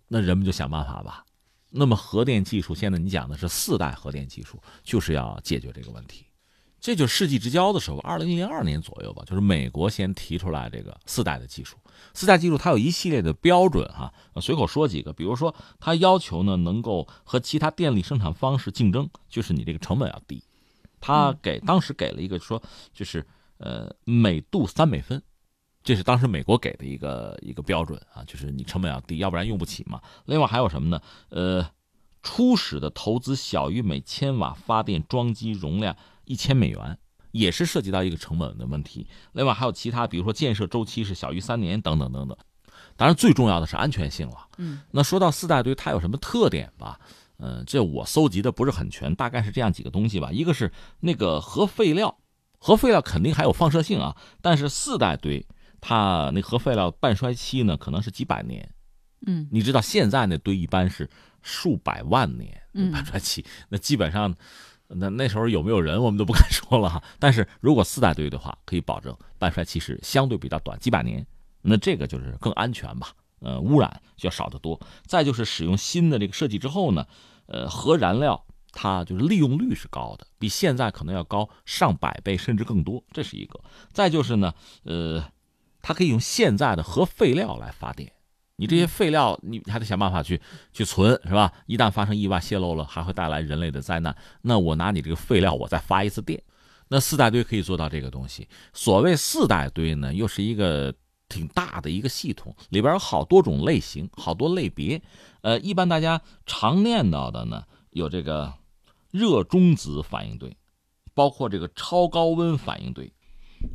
那人们就想办法吧。那么核电技术现在你讲的是四代核电技术，就是要解决这个问题。这就世纪之交的时候，二零零二年左右吧，就是美国先提出来这个四代的技术。四代技术它有一系列的标准哈，随口说几个，比如说它要求呢能够和其他电力生产方式竞争，就是你这个成本要低。它给当时给了一个说就是。呃，每度三美分，这是当时美国给的一个一个标准啊，就是你成本要低，要不然用不起嘛。另外还有什么呢？呃，初始的投资小于每千瓦发电装机容量一千美元，也是涉及到一个成本的问题。另外还有其他，比如说建设周期是小于三年等等等等。当然最重要的是安全性了。嗯，那说到四代堆，它有什么特点吧？嗯，这我搜集的不是很全，大概是这样几个东西吧。一个是那个核废料。核废料肯定还有放射性啊，但是四代堆它那核废料半衰期呢，可能是几百年。嗯，你知道现在那堆一般是数百万年半衰期，[laughs] 那基本上那那时候有没有人我们都不敢说了哈。[laughs] 但是如果四代堆的话，可以保证半衰期是相对比较短，几百年，那这个就是更安全吧？呃，污染就要少得多。再就是使用新的这个设计之后呢，呃，核燃料。它就是利用率是高的，比现在可能要高上百倍甚至更多，这是一个。再就是呢，呃，它可以用现在的核废料来发电，你这些废料你还得想办法去去存，是吧？一旦发生意外泄漏了，还会带来人类的灾难。那我拿你这个废料，我再发一次电。那四代堆可以做到这个东西。所谓四代堆呢，又是一个挺大的一个系统，里边有好多种类型，好多类别。呃，一般大家常念叨的呢，有这个。热中子反应堆，包括这个超高温反应堆，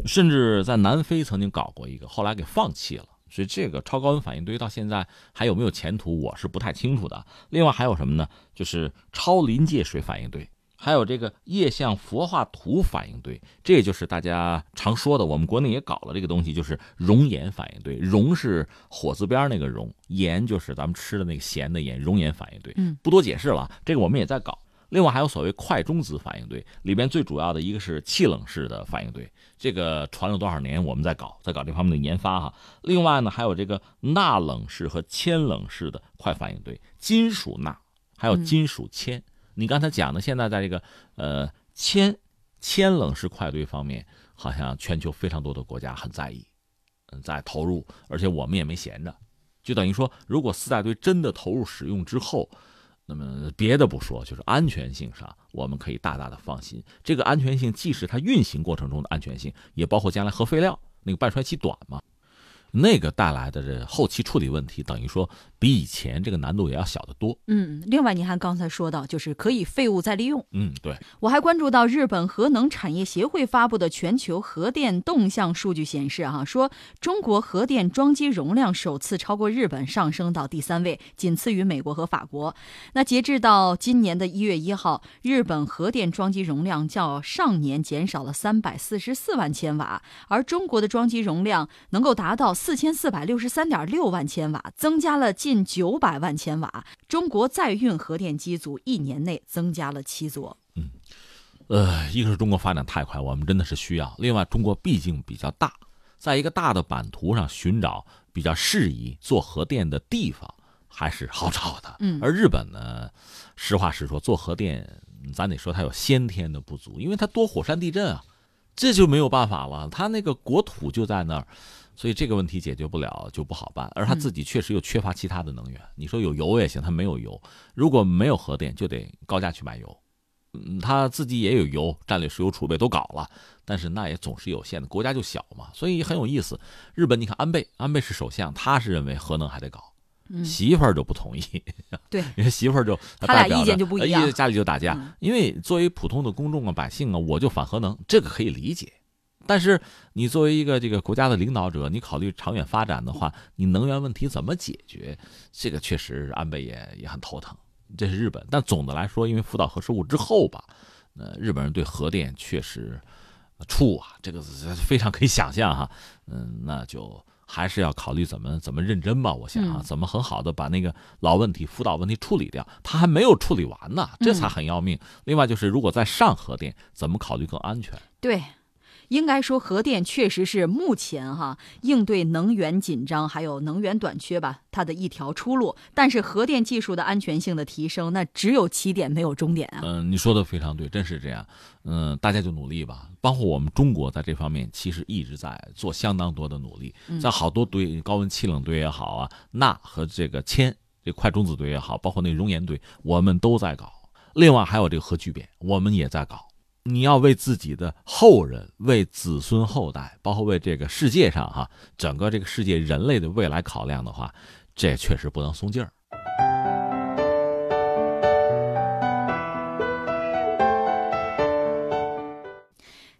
甚至在南非曾经搞过一个，后来给放弃了。所以这个超高温反应堆到现在还有没有前途，我是不太清楚的。另外还有什么呢？就是超临界水反应堆，还有这个液相氟化土反应堆，这也就是大家常说的，我们国内也搞了这个东西，就是熔岩反应堆。熔是火字边那个熔，岩就是咱们吃的那个咸的盐。熔岩反应堆，嗯，不多解释了，这个我们也在搞。另外还有所谓快中子反应堆，里边最主要的一个是气冷式的反应堆，这个传了多少年，我们在搞，在搞这方面的研发哈。另外呢，还有这个钠冷式和铅冷式的快反应堆，金属钠还有金属铅，你刚才讲的，现在在这个呃铅铅冷式快堆方面，好像全球非常多的国家很在意，嗯，在投入，而且我们也没闲着，就等于说，如果四大堆真的投入使用之后，那么别的不说，就是安全性上，我们可以大大的放心。这个安全性既是它运行过程中的安全性，也包括将来核废料那个半衰期短嘛。那个带来的这后期处理问题，等于说比以前这个难度也要小得多。嗯，另外您还刚才说到，就是可以废物再利用。嗯，对。我还关注到日本核能产业协会发布的全球核电动向数据显示，哈，说中国核电装机容量首次超过日本，上升到第三位，仅次于美国和法国。那截至到今年的一月一号，日本核电装机容量较上年减少了三百四十四万千瓦，而中国的装机容量能够达到。四千四百六十三点六万千瓦，增加了近九百万千瓦。中国在运核电机组一年内增加了七座。嗯，呃，一个是中国发展太快，我们真的是需要；另外，中国毕竟比较大，在一个大的版图上寻找比较适宜做核电的地方还是好找的。嗯，而日本呢，实话实说，做核电，咱得说它有先天的不足，因为它多火山地震啊，这就没有办法了。它那个国土就在那儿。所以这个问题解决不了就不好办，而他自己确实又缺乏其他的能源。你说有油也行，他没有油；如果没有核电，就得高价去买油。嗯，他自己也有油，战略石油储备都搞了，但是那也总是有限的，国家就小嘛。所以很有意思。日本，你看安倍，安倍是首相，他是认为核能还得搞，[laughs] 媳妇儿就不同意。对，[laughs] 因为媳妇儿就他俩意见就不一样，家里就打架。因为作为普通的公众啊、百姓啊，我就反核能，这个可以理解。但是你作为一个这个国家的领导者，你考虑长远发展的话，你能源问题怎么解决？这个确实安倍也也很头疼。这是日本，但总的来说，因为福岛核事故之后吧，呃，日本人对核电确实怵啊，这个非常可以想象哈。嗯，那就还是要考虑怎么怎么认真吧。我想啊，怎么很好的把那个老问题福岛问题处理掉，他还没有处理完呢，这才很要命。另外就是，如果在上核电，怎么考虑更安全？对。应该说，核电确实是目前哈应对能源紧张还有能源短缺吧，它的一条出路。但是，核电技术的安全性的提升，那只有起点没有终点啊。嗯，你说的非常对，真是这样。嗯，大家就努力吧，包括我们中国在这方面其实一直在做相当多的努力，在好多堆高温气冷堆也好啊，钠和这个铅这快中子堆也好，包括那熔岩堆，我们都在搞。另外还有这个核聚变，我们也在搞。你要为自己的后人、为子孙后代，包括为这个世界上哈整个这个世界人类的未来考量的话，这确实不能松劲儿。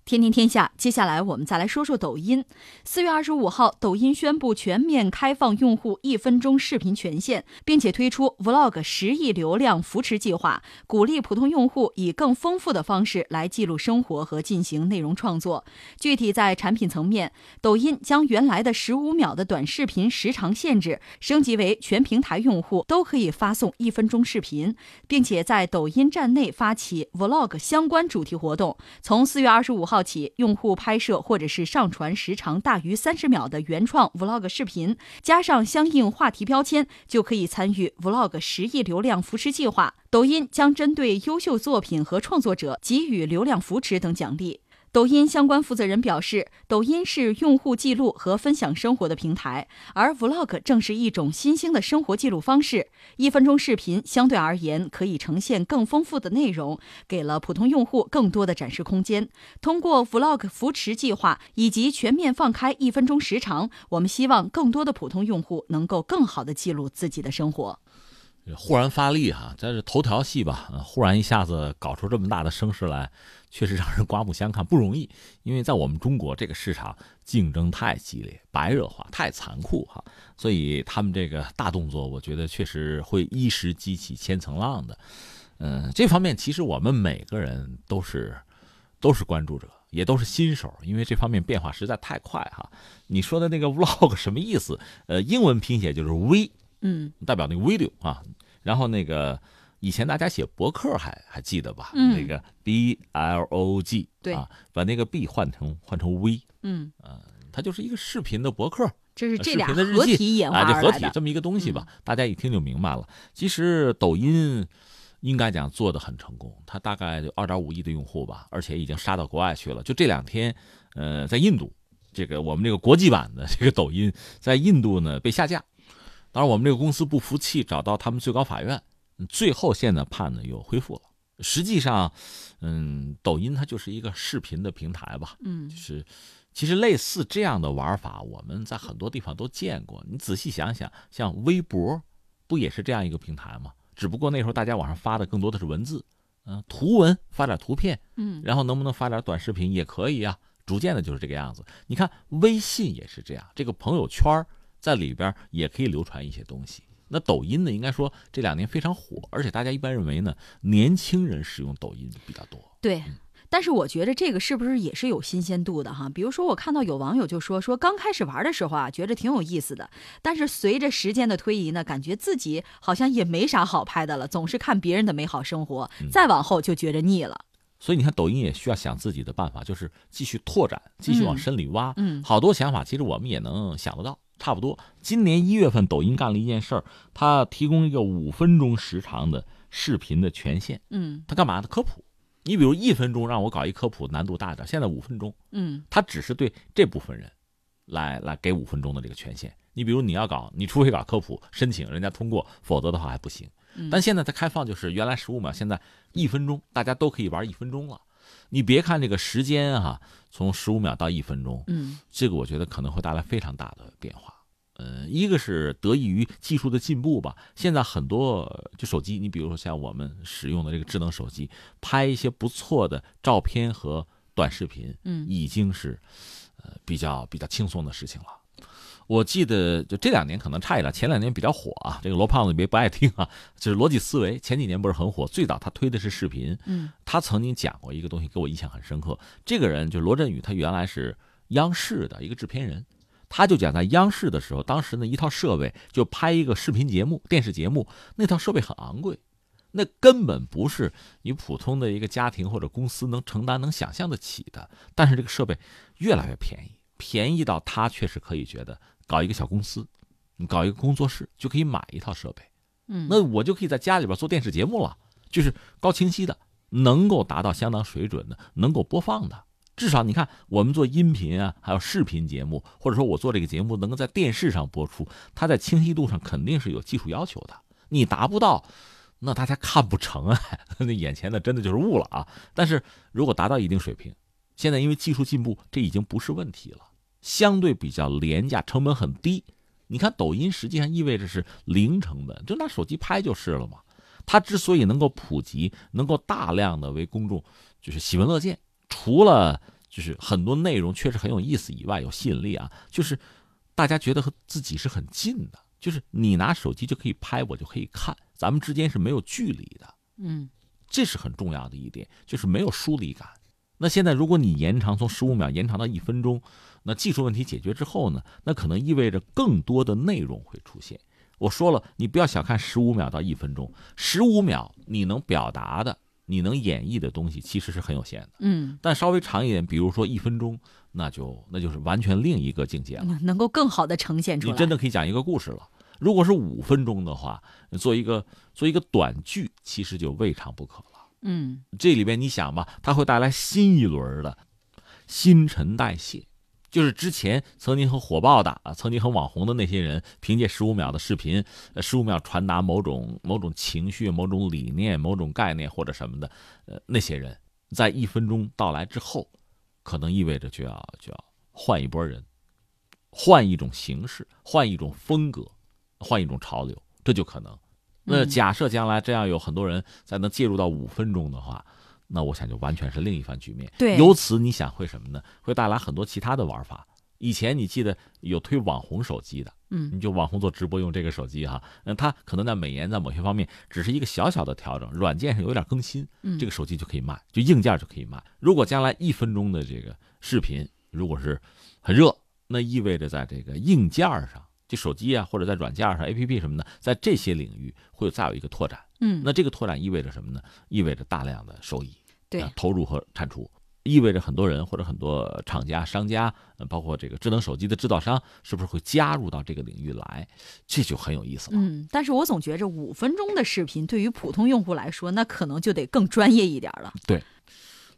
天天天下，接下来我们再来说说抖音。四月二十五号，抖音宣布全面开放用户一分钟视频权限，并且推出 Vlog 十亿流量扶持计划，鼓励普通用户以更丰富的方式来记录生活和进行内容创作。具体在产品层面，抖音将原来的十五秒的短视频时长限制升级为全平台用户都可以发送一分钟视频，并且在抖音站内发起 Vlog 相关主题活动。从四月二十五号。起，用户拍摄或者是上传时长大于三十秒的原创 Vlog 视频，加上相应话题标签，就可以参与 Vlog 十亿流量扶持计划。抖音将针对优秀作品和创作者给予流量扶持等奖励。抖音相关负责人表示，抖音是用户记录和分享生活的平台，而 Vlog 正是一种新兴的生活记录方式。一分钟视频相对而言可以呈现更丰富的内容，给了普通用户更多的展示空间。通过 Vlog 扶持计划以及全面放开一分钟时长，我们希望更多的普通用户能够更好的记录自己的生活。忽然发力哈，在这头条戏吧？忽然一下子搞出这么大的声势来，确实让人刮目相看，不容易。因为在我们中国这个市场竞争太激烈、白热化、太残酷哈，所以他们这个大动作，我觉得确实会一时激起千层浪的。嗯，这方面其实我们每个人都是都是关注者，也都是新手，因为这方面变化实在太快哈。你说的那个 vlog 什么意思？呃，英文拼写就是 v，嗯，代表那个 video 啊。然后那个以前大家写博客还还记得吧？嗯，那个 B L O G，对啊，把那个 B 换成换成 V，嗯，呃，它就是一个视频的博客，这是这俩合体演化啊，就合体这么一个东西吧。大家一听就明白了。其实抖音应该讲做的很成功，它大概就二点五亿的用户吧，而且已经杀到国外去了。就这两天，呃，在印度，这个我们这个国际版的 [laughs] 这个抖音在印度呢被下架。当然，我们这个公司不服气，找到他们最高法院，最后现在判呢又恢复了。实际上，嗯，抖音它就是一个视频的平台吧，嗯，就是其实类似这样的玩法，我们在很多地方都见过。你仔细想想，像微博，不也是这样一个平台吗？只不过那时候大家网上发的更多的是文字，嗯，图文发点图片，嗯，然后能不能发点短视频也可以啊。逐渐的就是这个样子。你看微信也是这样，这个朋友圈在里边也可以流传一些东西。那抖音呢，应该说这两年非常火，而且大家一般认为呢，年轻人使用抖音比较多。对。但是我觉得这个是不是也是有新鲜度的哈？比如说我看到有网友就说说刚开始玩的时候啊，觉得挺有意思的，但是随着时间的推移呢，感觉自己好像也没啥好拍的了，总是看别人的美好生活，再往后就觉着腻了。所以你看，抖音也需要想自己的办法，就是继续拓展，继续往深里挖。嗯，好多想法其实我们也能想得到。差不多，今年一月份，抖音干了一件事儿，它提供一个五分钟时长的视频的权限。嗯，它干嘛呢？科普。你比如一分钟让我搞一科普，难度大点。现在五分钟，嗯，他只是对这部分人，来来给五分钟的这个权限。你比如你要搞，你除非搞科普，申请人家通过，否则的话还不行。但现在它开放就是原来十五秒，现在一分钟，大家都可以玩一分钟了。你别看这个时间哈，从十五秒到一分钟，嗯，这个我觉得可能会带来非常大的变化。嗯，一个是得益于技术的进步吧。现在很多就手机，你比如说像我们使用的这个智能手机，拍一些不错的照片和短视频，嗯，已经是呃比较比较轻松的事情了。我记得就这两年可能差一点，前两年比较火啊。这个罗胖子别不爱听啊，就是逻辑思维前几年不是很火，最早他推的是视频，嗯，他曾经讲过一个东西给我印象很深刻。这个人就罗振宇，他原来是央视的一个制片人。他就讲在央视的时候，当时呢一套设备就拍一个视频节目、电视节目，那套设备很昂贵，那根本不是你普通的一个家庭或者公司能承担、能想象得起的。但是这个设备越来越便宜，便宜到他确实可以觉得搞一个小公司，你搞一个工作室就可以买一套设备，嗯，那我就可以在家里边做电视节目了，就是高清晰的，能够达到相当水准的，能够播放的。至少你看，我们做音频啊，还有视频节目，或者说我做这个节目能够在电视上播出，它在清晰度上肯定是有技术要求的。你达不到，那大家看不成啊，[laughs] 那眼前的真的就是雾了啊。但是如果达到一定水平，现在因为技术进步，这已经不是问题了，相对比较廉价，成本很低。你看抖音实际上意味着是零成本，就拿手机拍就是了嘛。它之所以能够普及，能够大量的为公众就是喜闻乐见。除了就是很多内容确实很有意思以外，有吸引力啊，就是大家觉得和自己是很近的，就是你拿手机就可以拍，我就可以看，咱们之间是没有距离的，嗯，这是很重要的一点，就是没有疏离感。那现在如果你延长从十五秒延长到一分钟，那技术问题解决之后呢，那可能意味着更多的内容会出现。我说了，你不要小看十五秒到一分钟，十五秒你能表达的。你能演绎的东西其实是很有限的，嗯，但稍微长一点，比如说一分钟，那就那就是完全另一个境界了，[laughs] 能够更好的呈现出来。你真的可以讲一个故事了。如果是五分钟的话，做一个做一个短剧，其实就未尝不可了。嗯，这里边你想吧，它会带来新一轮的新陈代谢。就是之前曾经很火爆的啊，曾经很网红的那些人，凭借十五秒的视频，呃，十五秒传达某种某种情绪、某种理念、某种概念或者什么的，呃，那些人在一分钟到来之后，可能意味着就要就要换一波人，换一种形式，换一种风格，换一种潮流，这就可能。那假设将来这样有很多人才能介入到五分钟的话。那我想就完全是另一番局面。对，由此你想会什么呢？会带来很多其他的玩法。以前你记得有推网红手机的，嗯，你就网红做直播用这个手机哈，那它可能在美颜在某些方面只是一个小小的调整，软件上有点更新，嗯，这个手机就可以卖，就硬件就可以卖。如果将来一分钟的这个视频如果是很热，那意味着在这个硬件上，就手机啊或者在软件上 A P P 什么的，在这些领域会再有一个拓展。嗯，那这个拓展意味着什么呢？意味着大量的收益，对，投入和产出。意味着很多人或者很多厂家、商家，包括这个智能手机的制造商，是不是会加入到这个领域来？这就很有意思了。嗯，但是我总觉着五分钟的视频对于普通用户来说，那可能就得更专业一点了。对。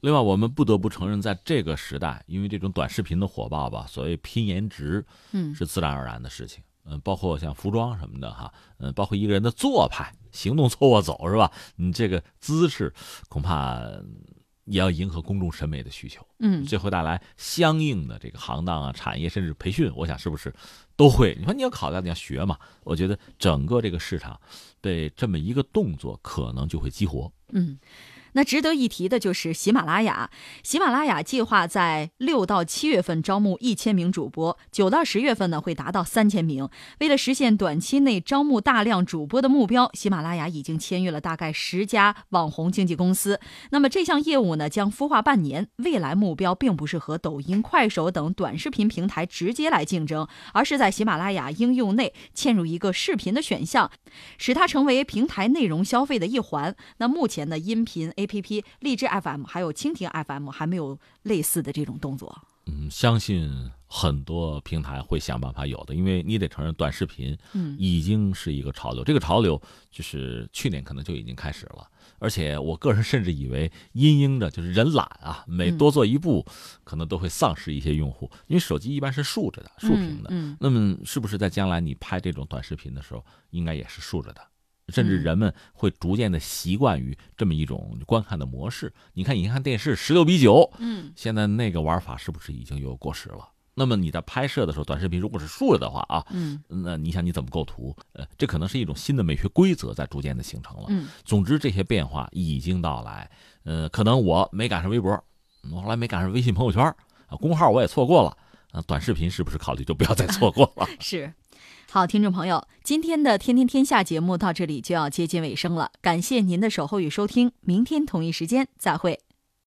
另外，我们不得不承认，在这个时代，因为这种短视频的火爆吧，所谓拼颜值，嗯，是自然而然的事情。嗯，包括像服装什么的哈，嗯，包括一个人的做派、行动、错卧走是吧？你这个姿势恐怕也要迎合公众审美的需求。嗯，这会带来相应的这个行当啊、产业甚至培训，我想是不是都会？你说你要考虑你要学嘛？我觉得整个这个市场被这么一个动作可能就会激活。嗯。那值得一提的就是喜马拉雅，喜马拉雅计划在六到七月份招募一千名主播，九到十月份呢会达到三千名。为了实现短期内招募大量主播的目标，喜马拉雅已经签约了大概十家网红经纪公司。那么这项业务呢将孵化半年，未来目标并不是和抖音、快手等短视频平台直接来竞争，而是在喜马拉雅应用内嵌入一个视频的选项，使它成为平台内容消费的一环。那目前呢，音频。A P P 荔枝 F M 还有蜻蜓 F M 还没有类似的这种动作。嗯，相信很多平台会想办法有的，因为你得承认，短视频嗯已经是一个潮流。这个潮流就是去年可能就已经开始了，而且我个人甚至以为，因应着就是人懒啊，每多做一步，可能都会丧失一些用户。因为手机一般是竖着的，竖屏的。嗯，那么是不是在将来你拍这种短视频的时候，应该也是竖着的？甚至人们会逐渐的习惯于这么一种观看的模式。你看，你看电视十六比九，嗯，现在那个玩法是不是已经有过时了？那么你在拍摄的时候，短视频如果是竖着的话啊，嗯，那你想你怎么构图？呃，这可能是一种新的美学规则在逐渐的形成了。嗯，总之这些变化已经到来。呃，可能我没赶上微博，我后来没赶上微信朋友圈啊，公号我也错过了。啊，短视频是不是考虑就不要再错过了？[laughs] 是。好，听众朋友，今天的《天天天下》节目到这里就要接近尾声了，感谢您的守候与收听，明天同一时间再会。